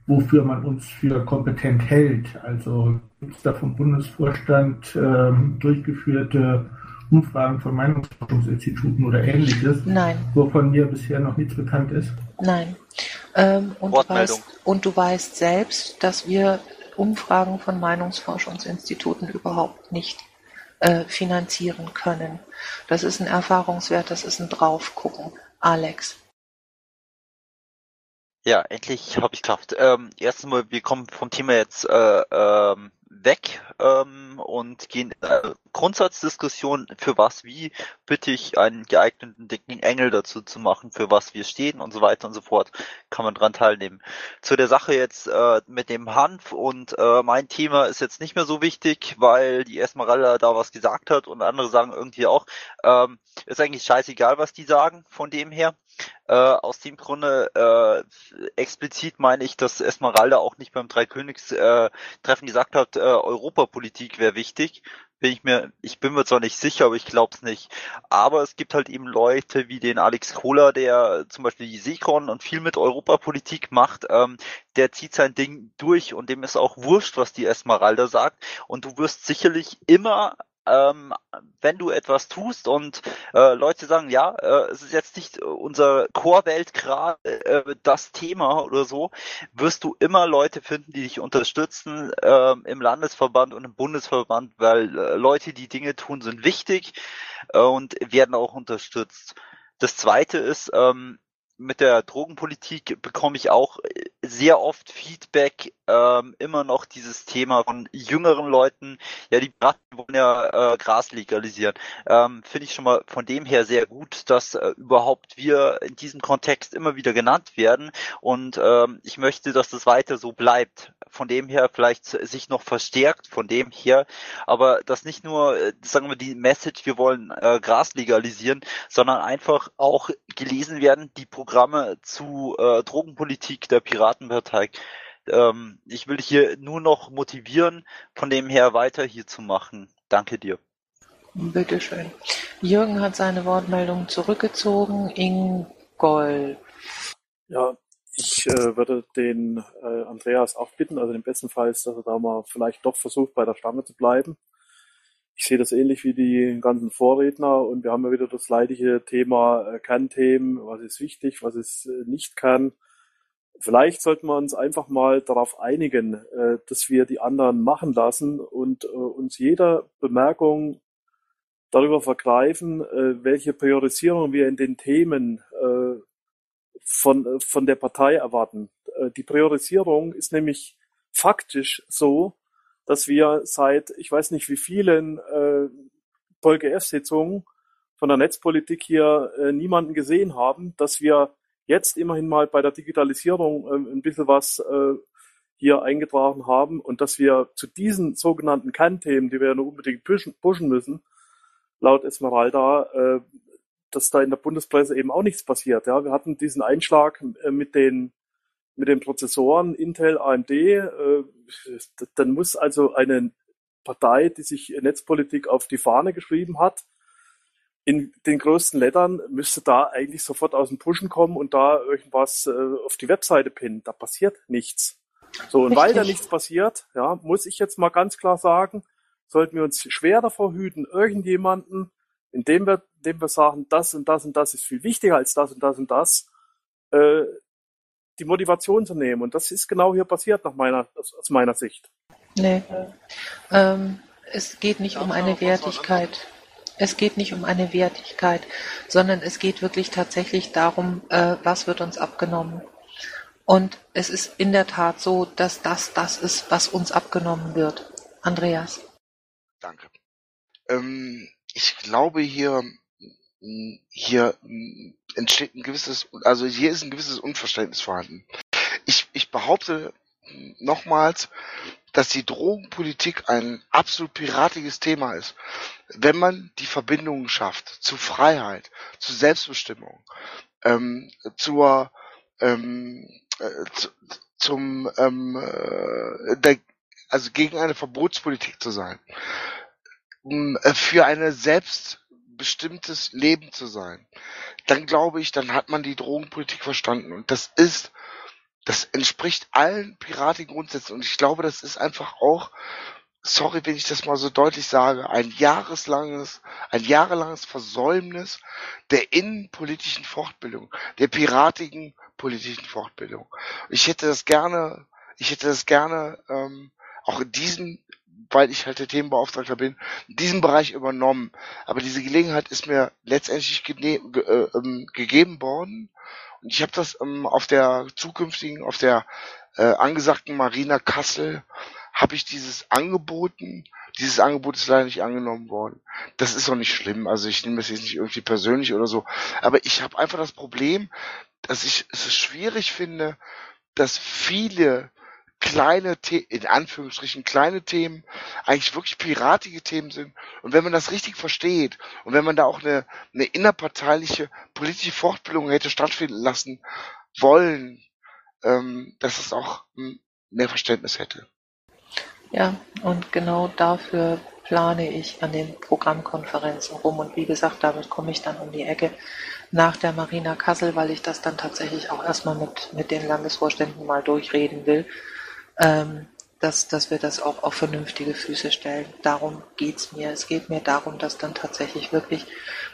wofür man uns für kompetent hält. Also gibt es da vom Bundesvorstand ähm, durchgeführte Umfragen von Meinungsforschungsinstituten oder ähnliches, Nein. wovon mir bisher noch nichts bekannt ist? Nein. Ähm, und, du weißt, und du weißt selbst, dass wir Umfragen von Meinungsforschungsinstituten überhaupt nicht äh, finanzieren können. Das ist ein Erfahrungswert, das ist ein Draufgucken. Alex. Ja, endlich habe ich Kraft. Ähm, erstens mal, wir kommen vom Thema jetzt äh, ähm, weg ähm, und gehen eine Grundsatzdiskussion, für was wie bitte ich einen geeigneten dicken Engel dazu zu machen, für was wir stehen und so weiter und so fort, kann man dran teilnehmen. Zu der Sache jetzt äh, mit dem Hanf und äh, mein Thema ist jetzt nicht mehr so wichtig, weil die Esmeralda da was gesagt hat und andere sagen irgendwie auch, ähm, ist eigentlich scheißegal, was die sagen von dem her. Äh, aus dem Grunde äh, explizit meine ich, dass Esmeralda auch nicht beim Dreikönigs-Treffen äh, gesagt hat, äh, Europapolitik wäre wichtig. Bin ich mir, ich bin mir zwar nicht sicher, aber ich glaube es nicht. Aber es gibt halt eben Leute wie den Alex Kohler, der zum Beispiel die Seekon und viel mit Europapolitik macht. Ähm, der zieht sein Ding durch und dem ist auch wurscht, was die Esmeralda sagt. Und du wirst sicherlich immer ähm, wenn du etwas tust und äh, Leute sagen, ja, äh, es ist jetzt nicht unser Chorwelt gerade äh, das Thema oder so, wirst du immer Leute finden, die dich unterstützen äh, im Landesverband und im Bundesverband, weil äh, Leute, die Dinge tun, sind wichtig äh, und werden auch unterstützt. Das zweite ist, ähm, mit der Drogenpolitik bekomme ich auch sehr oft Feedback, ähm, immer noch dieses Thema von jüngeren Leuten, ja, die wollen ja äh, Gras legalisieren. Ähm, Finde ich schon mal von dem her sehr gut, dass äh, überhaupt wir in diesem Kontext immer wieder genannt werden und ähm, ich möchte, dass das weiter so bleibt. Von dem her vielleicht sich noch verstärkt, von dem her, aber das nicht nur, äh, sagen wir, die Message, wir wollen äh, Gras legalisieren, sondern einfach auch gelesen werden, die Programme zu äh, Drogenpolitik der Piratenpartei. Ähm, ich will hier nur noch motivieren, von dem her weiter hier zu machen. Danke dir. Bitteschön. Jürgen hat seine Wortmeldung zurückgezogen. Ingolf. Ja, ich äh, würde den äh, Andreas auch bitten, also im besten Fall dass er da mal vielleicht doch versucht, bei der Stange zu bleiben ich sehe das ähnlich wie die ganzen Vorredner und wir haben ja wieder das leidige Thema äh, Kernthemen, was ist wichtig, was ist äh, nicht kann. Vielleicht sollten wir uns einfach mal darauf einigen, äh, dass wir die anderen machen lassen und uns jeder Bemerkung darüber vergreifen, welche Priorisierung wir in den Themen von, von der Partei erwarten. Die Priorisierung ist nämlich faktisch so, dass wir seit ich weiß nicht wie vielen äh, PolGF-Sitzungen von der Netzpolitik hier äh, niemanden gesehen haben, dass wir jetzt immerhin mal bei der Digitalisierung äh, ein bisschen was äh, hier eingetragen haben und dass wir zu diesen sogenannten Kernthemen, die wir ja nur unbedingt pushen, pushen müssen, laut Esmeralda, äh, dass da in der Bundespresse eben auch nichts passiert. Ja, wir hatten diesen Einschlag äh, mit den mit den Prozessoren Intel, AMD, äh, dann muss also eine Partei, die sich Netzpolitik auf die Fahne geschrieben hat, in den größten Lettern müsste da eigentlich sofort aus dem Pushen kommen und da irgendwas äh, auf die Webseite pinnen. Da passiert nichts. So, und weil da Richtig. nichts passiert, ja, muss ich jetzt mal ganz klar sagen, sollten wir uns schwer davor hüten, irgendjemanden, indem wir, indem wir sagen, das und das und das ist viel wichtiger als das und das und das, äh, die Motivation zu nehmen. Und das ist genau hier passiert nach meiner, aus, aus meiner Sicht. Nee. Ähm, es geht nicht um eine Wertigkeit. Es geht nicht um eine Wertigkeit, sondern es geht wirklich tatsächlich darum, äh, was wird uns abgenommen. Und es ist in der Tat so, dass das das ist, was uns abgenommen wird. Andreas. Danke. Ähm, ich glaube hier, hier entsteht ein gewisses, also hier ist ein gewisses Unverständnis vorhanden. Ich, ich behaupte nochmals, dass die Drogenpolitik ein absolut piratiges Thema ist. Wenn man die Verbindungen schafft zu Freiheit, zu Selbstbestimmung, ähm, zur, ähm, äh, zu, zum, ähm, äh, der, also gegen eine Verbotspolitik zu sein, äh, für ein selbstbestimmtes Leben zu sein, dann glaube ich, dann hat man die Drogenpolitik verstanden. Und das ist, das entspricht allen piratigen Grundsätzen. Und ich glaube, das ist einfach auch, sorry, wenn ich das mal so deutlich sage, ein jahreslanges, ein jahrelanges Versäumnis der innenpolitischen Fortbildung, der piratigen politischen Fortbildung. Ich hätte das gerne, ich hätte das gerne ähm, auch in diesem, weil ich halt der Themenbeauftragter bin, in diesem Bereich übernommen. Aber diese Gelegenheit ist mir letztendlich ge äh, ähm, gegeben worden. Ich habe das ähm, auf der zukünftigen, auf der äh, angesagten Marina Kassel, habe ich dieses angeboten. Dieses Angebot ist leider nicht angenommen worden. Das ist auch nicht schlimm. Also ich nehme das jetzt nicht irgendwie persönlich oder so. Aber ich habe einfach das Problem, dass ich es schwierig finde, dass viele kleine, The in Anführungsstrichen kleine Themen eigentlich wirklich piratige Themen sind. Und wenn man das richtig versteht und wenn man da auch eine, eine innerparteiliche politische Fortbildung hätte stattfinden lassen wollen, ähm, dass es auch hm, mehr Verständnis hätte. Ja, und genau dafür plane ich an den Programmkonferenzen rum. Und wie gesagt, damit komme ich dann um die Ecke nach der Marina Kassel, weil ich das dann tatsächlich auch erstmal mit, mit den Landesvorständen mal durchreden will, ähm, dass, dass wir das auch auf vernünftige Füße stellen. Darum geht's mir. Es geht mir darum, dass dann tatsächlich wirklich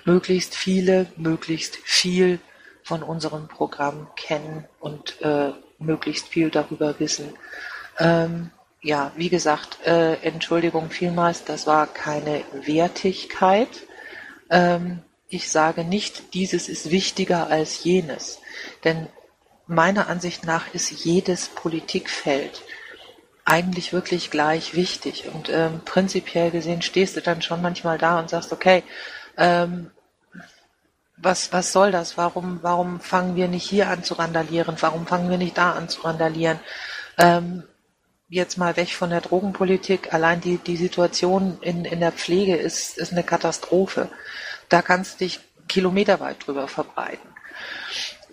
möglichst viele, möglichst viel von unserem Programm kennen und äh, möglichst viel darüber wissen. Ähm, ja, wie gesagt, äh, Entschuldigung vielmals, das war keine Wertigkeit. Ähm, ich sage nicht, dieses ist wichtiger als jenes. Denn meiner Ansicht nach ist jedes Politikfeld eigentlich wirklich gleich wichtig. Und ähm, prinzipiell gesehen stehst du dann schon manchmal da und sagst, okay, ähm, was, was soll das? Warum, warum fangen wir nicht hier an zu randalieren? Warum fangen wir nicht da an zu randalieren? Ähm, jetzt mal weg von der Drogenpolitik. Allein die, die Situation in, in der Pflege ist, ist eine Katastrophe. Da kannst du dich kilometerweit drüber verbreiten.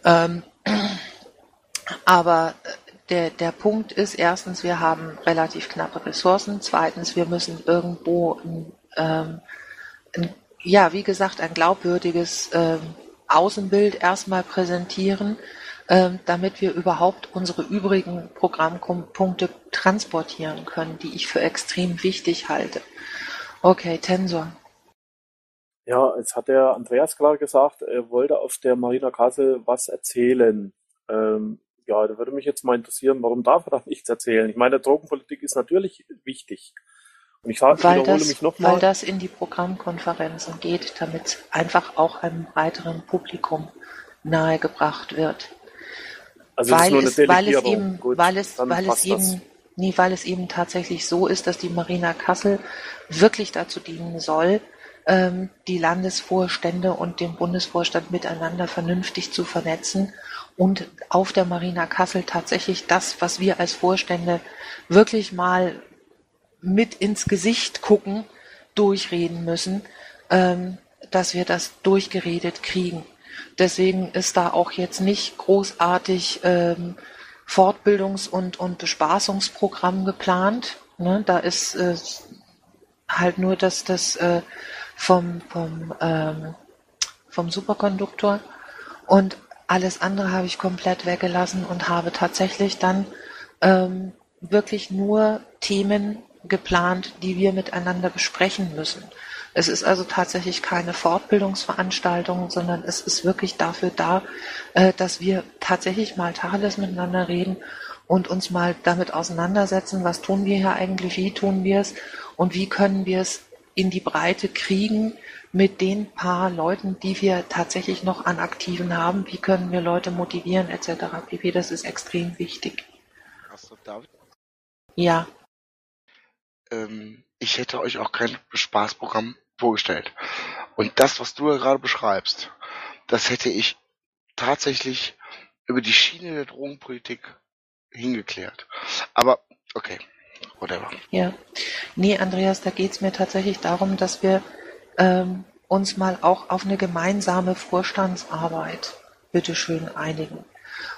Ähm, aber der, der Punkt ist erstens, wir haben relativ knappe Ressourcen. Zweitens, wir müssen irgendwo ein, ähm, ein, ja, wie gesagt, ein glaubwürdiges ähm, Außenbild erstmal präsentieren, ähm, damit wir überhaupt unsere übrigen Programmpunkte transportieren können, die ich für extrem wichtig halte. Okay, Tensor. Ja, jetzt hat der Andreas gerade gesagt, er wollte auf der Marina Kassel was erzählen. Ähm, ja, da würde mich jetzt mal interessieren, warum darf er da nichts erzählen? Ich meine, Drogenpolitik ist natürlich wichtig. Und ich, sage, ich Weil wiederhole das, mich weil nochmal. das in die Programmkonferenzen geht, damit einfach auch einem breiteren Publikum nahegebracht wird. Also weil es, weil es eben, Gut, weil es, weil es das. eben, nee, weil es eben tatsächlich so ist, dass die Marina Kassel wirklich dazu dienen soll, ähm, die Landesvorstände und den Bundesvorstand miteinander vernünftig zu vernetzen und auf der Marina Kassel tatsächlich das, was wir als Vorstände wirklich mal mit ins Gesicht gucken, durchreden müssen, ähm, dass wir das durchgeredet kriegen. Deswegen ist da auch jetzt nicht großartig ähm, Fortbildungs- und, und Bespaßungsprogramm geplant. Ne? Da ist äh, halt nur das, das äh, vom, vom, ähm, vom Superkonduktor und alles andere habe ich komplett weggelassen und habe tatsächlich dann ähm, wirklich nur Themen geplant, die wir miteinander besprechen müssen. Es ist also tatsächlich keine Fortbildungsveranstaltung, sondern es ist wirklich dafür da, äh, dass wir tatsächlich mal Tacheles miteinander reden und uns mal damit auseinandersetzen, was tun wir hier eigentlich, wie tun wir es und wie können wir es in die Breite kriegen mit den paar Leuten, die wir tatsächlich noch an Aktiven haben, wie können wir Leute motivieren etc. pp. Das ist extrem wichtig. Achso, David? Ja. Ähm, ich hätte euch auch kein Spaßprogramm vorgestellt. Und das, was du ja gerade beschreibst, das hätte ich tatsächlich über die Schiene der Drogenpolitik hingeklärt. Aber okay, whatever. Ja. Nee, Andreas, da geht's mir tatsächlich darum, dass wir ähm, uns mal auch auf eine gemeinsame Vorstandsarbeit bitteschön einigen.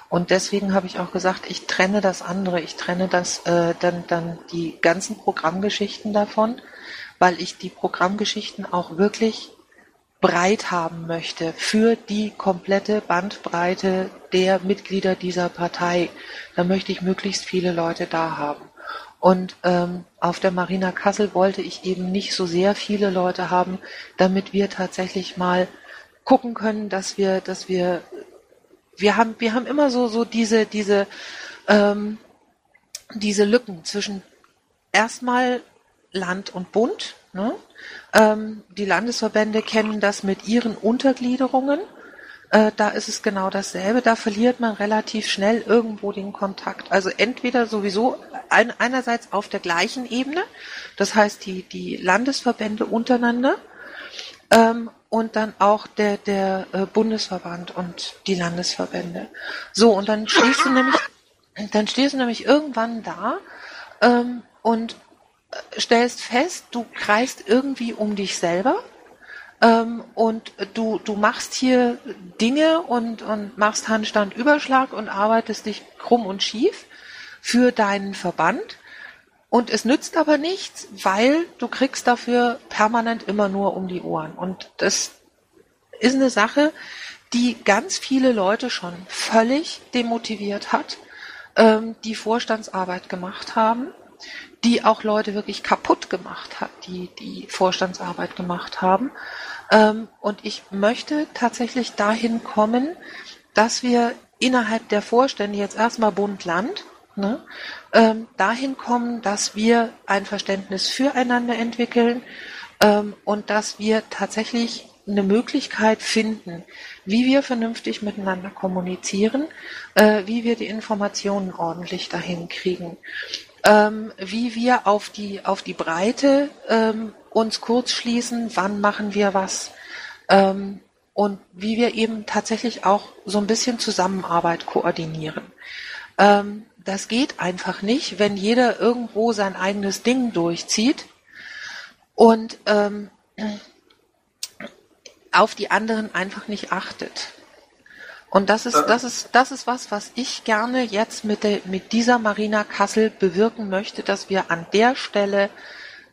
Und deswegen habe ich auch gesagt, ich trenne das andere, ich trenne das äh, dann dann die ganzen Programmgeschichten davon, weil ich die Programmgeschichten auch wirklich breit haben möchte für die komplette Bandbreite der Mitglieder dieser Partei. Da möchte ich möglichst viele Leute da haben. Und ähm, auf der Marina Kassel wollte ich eben nicht so sehr viele Leute haben, damit wir tatsächlich mal gucken können, dass wir, dass wir wir haben, wir haben immer so, so diese, diese, ähm, diese Lücken zwischen erstmal Land und Bund. Ne? Ähm, die Landesverbände kennen das mit ihren Untergliederungen. Äh, da ist es genau dasselbe. Da verliert man relativ schnell irgendwo den Kontakt. Also entweder sowieso ein, einerseits auf der gleichen Ebene, das heißt die, die Landesverbände untereinander, ähm, und dann auch der, der äh, Bundesverband und die Landesverbände. So, und dann stehst du nämlich, dann stehst du nämlich irgendwann da ähm, und äh, stellst fest, du kreist irgendwie um dich selber ähm, und du, du machst hier Dinge und, und machst Handstand Überschlag und arbeitest dich krumm und schief für deinen Verband und es nützt aber nichts, weil du kriegst dafür permanent immer nur um die Ohren. Und das ist eine Sache, die ganz viele Leute schon völlig demotiviert hat, ähm, die Vorstandsarbeit gemacht haben, die auch Leute wirklich kaputt gemacht hat, die die Vorstandsarbeit gemacht haben. Ähm, und ich möchte tatsächlich dahin kommen, dass wir innerhalb der Vorstände jetzt erstmal Bund Land ne, ähm, dahin kommen, dass wir ein Verständnis füreinander entwickeln ähm, und dass wir tatsächlich eine Möglichkeit finden, wie wir vernünftig miteinander kommunizieren, äh, wie wir die Informationen ordentlich dahin kriegen, ähm, wie wir auf die, auf die Breite ähm, uns kurz schließen, wann machen wir was ähm, und wie wir eben tatsächlich auch so ein bisschen Zusammenarbeit koordinieren. Ähm, das geht einfach nicht, wenn jeder irgendwo sein eigenes Ding durchzieht und ähm, auf die anderen einfach nicht achtet. Und das ist, das ist, das ist was, was ich gerne jetzt mit, der, mit dieser Marina Kassel bewirken möchte, dass wir an der Stelle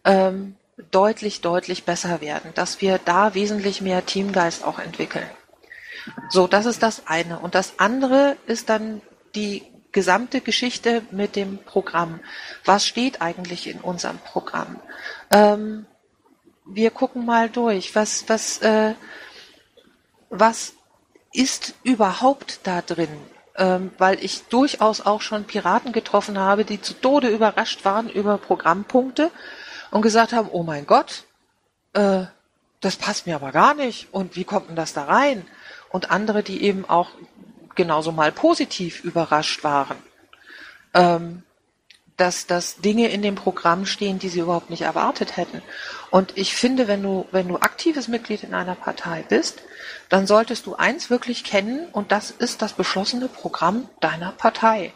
ähm, deutlich, deutlich besser werden, dass wir da wesentlich mehr Teamgeist auch entwickeln. So, das ist das eine. Und das andere ist dann die gesamte Geschichte mit dem Programm. Was steht eigentlich in unserem Programm? Ähm, wir gucken mal durch, was, was, äh, was ist überhaupt da drin? Ähm, weil ich durchaus auch schon Piraten getroffen habe, die zu Tode überrascht waren über Programmpunkte und gesagt haben, oh mein Gott, äh, das passt mir aber gar nicht und wie kommt denn das da rein? Und andere, die eben auch genauso mal positiv überrascht waren, ähm, dass, dass Dinge in dem Programm stehen, die sie überhaupt nicht erwartet hätten. Und ich finde, wenn du, wenn du aktives Mitglied in einer Partei bist, dann solltest du eins wirklich kennen und das ist das beschlossene Programm deiner Partei.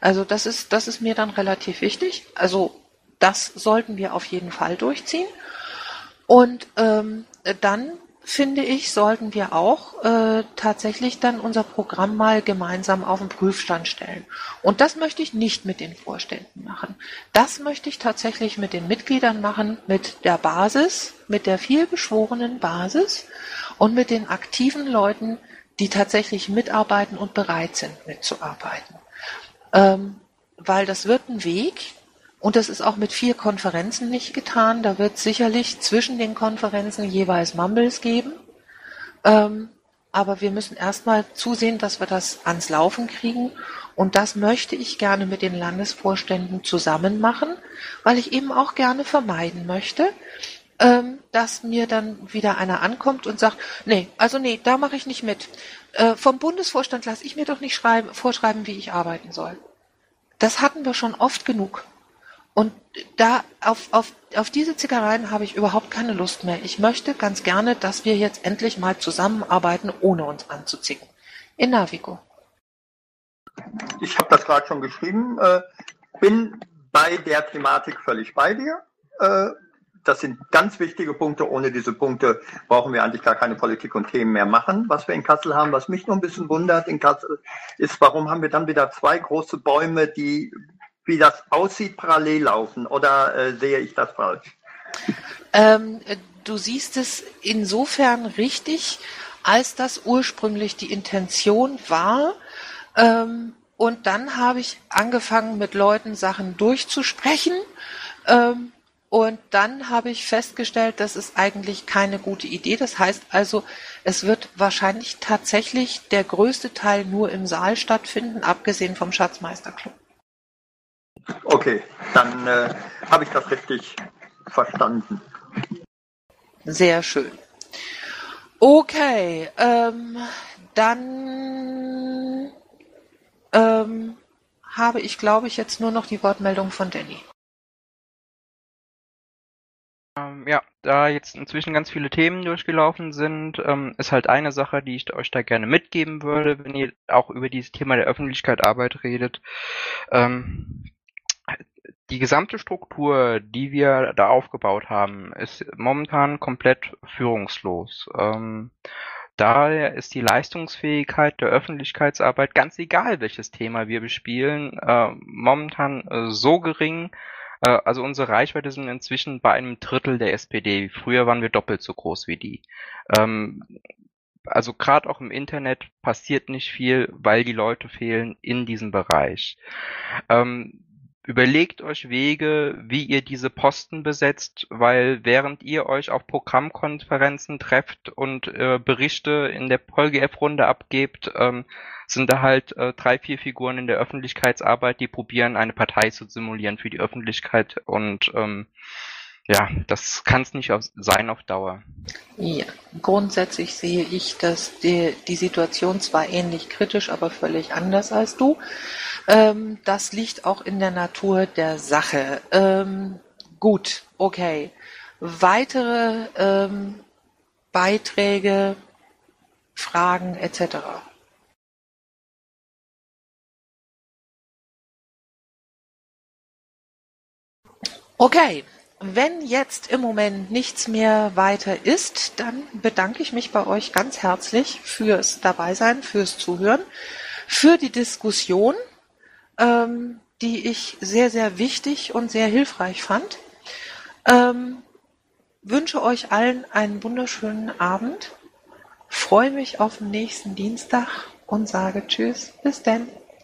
Also das ist, das ist mir dann relativ wichtig. Also das sollten wir auf jeden Fall durchziehen. Und ähm, dann finde ich, sollten wir auch äh, tatsächlich dann unser Programm mal gemeinsam auf den Prüfstand stellen. Und das möchte ich nicht mit den Vorständen machen. Das möchte ich tatsächlich mit den Mitgliedern machen, mit der Basis, mit der vielbeschworenen Basis und mit den aktiven Leuten, die tatsächlich mitarbeiten und bereit sind mitzuarbeiten. Ähm, weil das wird ein Weg und das ist auch mit vier Konferenzen nicht getan. Da wird sicherlich zwischen den Konferenzen jeweils Mumbles geben. Ähm, aber wir müssen erstmal zusehen, dass wir das ans Laufen kriegen. Und das möchte ich gerne mit den Landesvorständen zusammen machen, weil ich eben auch gerne vermeiden möchte, ähm, dass mir dann wieder einer ankommt und sagt, nee, also nee, da mache ich nicht mit. Äh, vom Bundesvorstand lasse ich mir doch nicht schreiben, vorschreiben, wie ich arbeiten soll. Das hatten wir schon oft genug. Und da auf, auf, auf diese Zickereien habe ich überhaupt keine Lust mehr. Ich möchte ganz gerne, dass wir jetzt endlich mal zusammenarbeiten, ohne uns anzuzicken. In Navigo. Ich habe das gerade schon geschrieben. Äh, bin bei der Thematik völlig bei dir. Äh, das sind ganz wichtige Punkte. Ohne diese Punkte brauchen wir eigentlich gar keine Politik und Themen mehr machen, was wir in Kassel haben. Was mich nur ein bisschen wundert in Kassel ist, warum haben wir dann wieder zwei große Bäume, die, wie das aussieht, parallel laufen? Oder äh, sehe ich das falsch? Ähm, du siehst es insofern richtig, als das ursprünglich die Intention war. Ähm, und dann habe ich angefangen, mit Leuten Sachen durchzusprechen. Ähm, und dann habe ich festgestellt, das ist eigentlich keine gute Idee. Das heißt also, es wird wahrscheinlich tatsächlich der größte Teil nur im Saal stattfinden, abgesehen vom Schatzmeisterclub. Okay, dann äh, habe ich das richtig verstanden. Sehr schön. Okay, ähm, dann ähm, habe ich, glaube ich, jetzt nur noch die Wortmeldung von Danny. Ähm, ja, da jetzt inzwischen ganz viele Themen durchgelaufen sind, ähm, ist halt eine Sache, die ich euch da gerne mitgeben würde, wenn ihr auch über dieses Thema der Öffentlichkeitsarbeit redet. Ähm, die gesamte Struktur, die wir da aufgebaut haben, ist momentan komplett führungslos. Ähm, daher ist die Leistungsfähigkeit der Öffentlichkeitsarbeit, ganz egal welches Thema wir bespielen, äh, momentan äh, so gering, äh, also unsere Reichweite sind inzwischen bei einem Drittel der SPD. Früher waren wir doppelt so groß wie die. Ähm, also gerade auch im Internet passiert nicht viel, weil die Leute fehlen in diesem Bereich. Ähm, überlegt euch Wege, wie ihr diese Posten besetzt, weil während ihr euch auf Programmkonferenzen trefft und äh, Berichte in der PolGF-Runde abgebt, ähm, sind da halt äh, drei, vier Figuren in der Öffentlichkeitsarbeit, die probieren, eine Partei zu simulieren für die Öffentlichkeit und ähm, ja, das kann es nicht auf, sein auf Dauer. Ja, grundsätzlich sehe ich, dass die, die Situation zwar ähnlich kritisch, aber völlig anders als du. Ähm, das liegt auch in der Natur der Sache. Ähm, gut, okay. Weitere ähm, Beiträge, Fragen etc. Okay, wenn jetzt im Moment nichts mehr weiter ist, dann bedanke ich mich bei euch ganz herzlich fürs Dabeisein, fürs Zuhören, für die Diskussion, ähm, die ich sehr, sehr wichtig und sehr hilfreich fand. Ähm, wünsche euch allen einen wunderschönen Abend, freue mich auf den nächsten Dienstag und sage Tschüss, bis denn.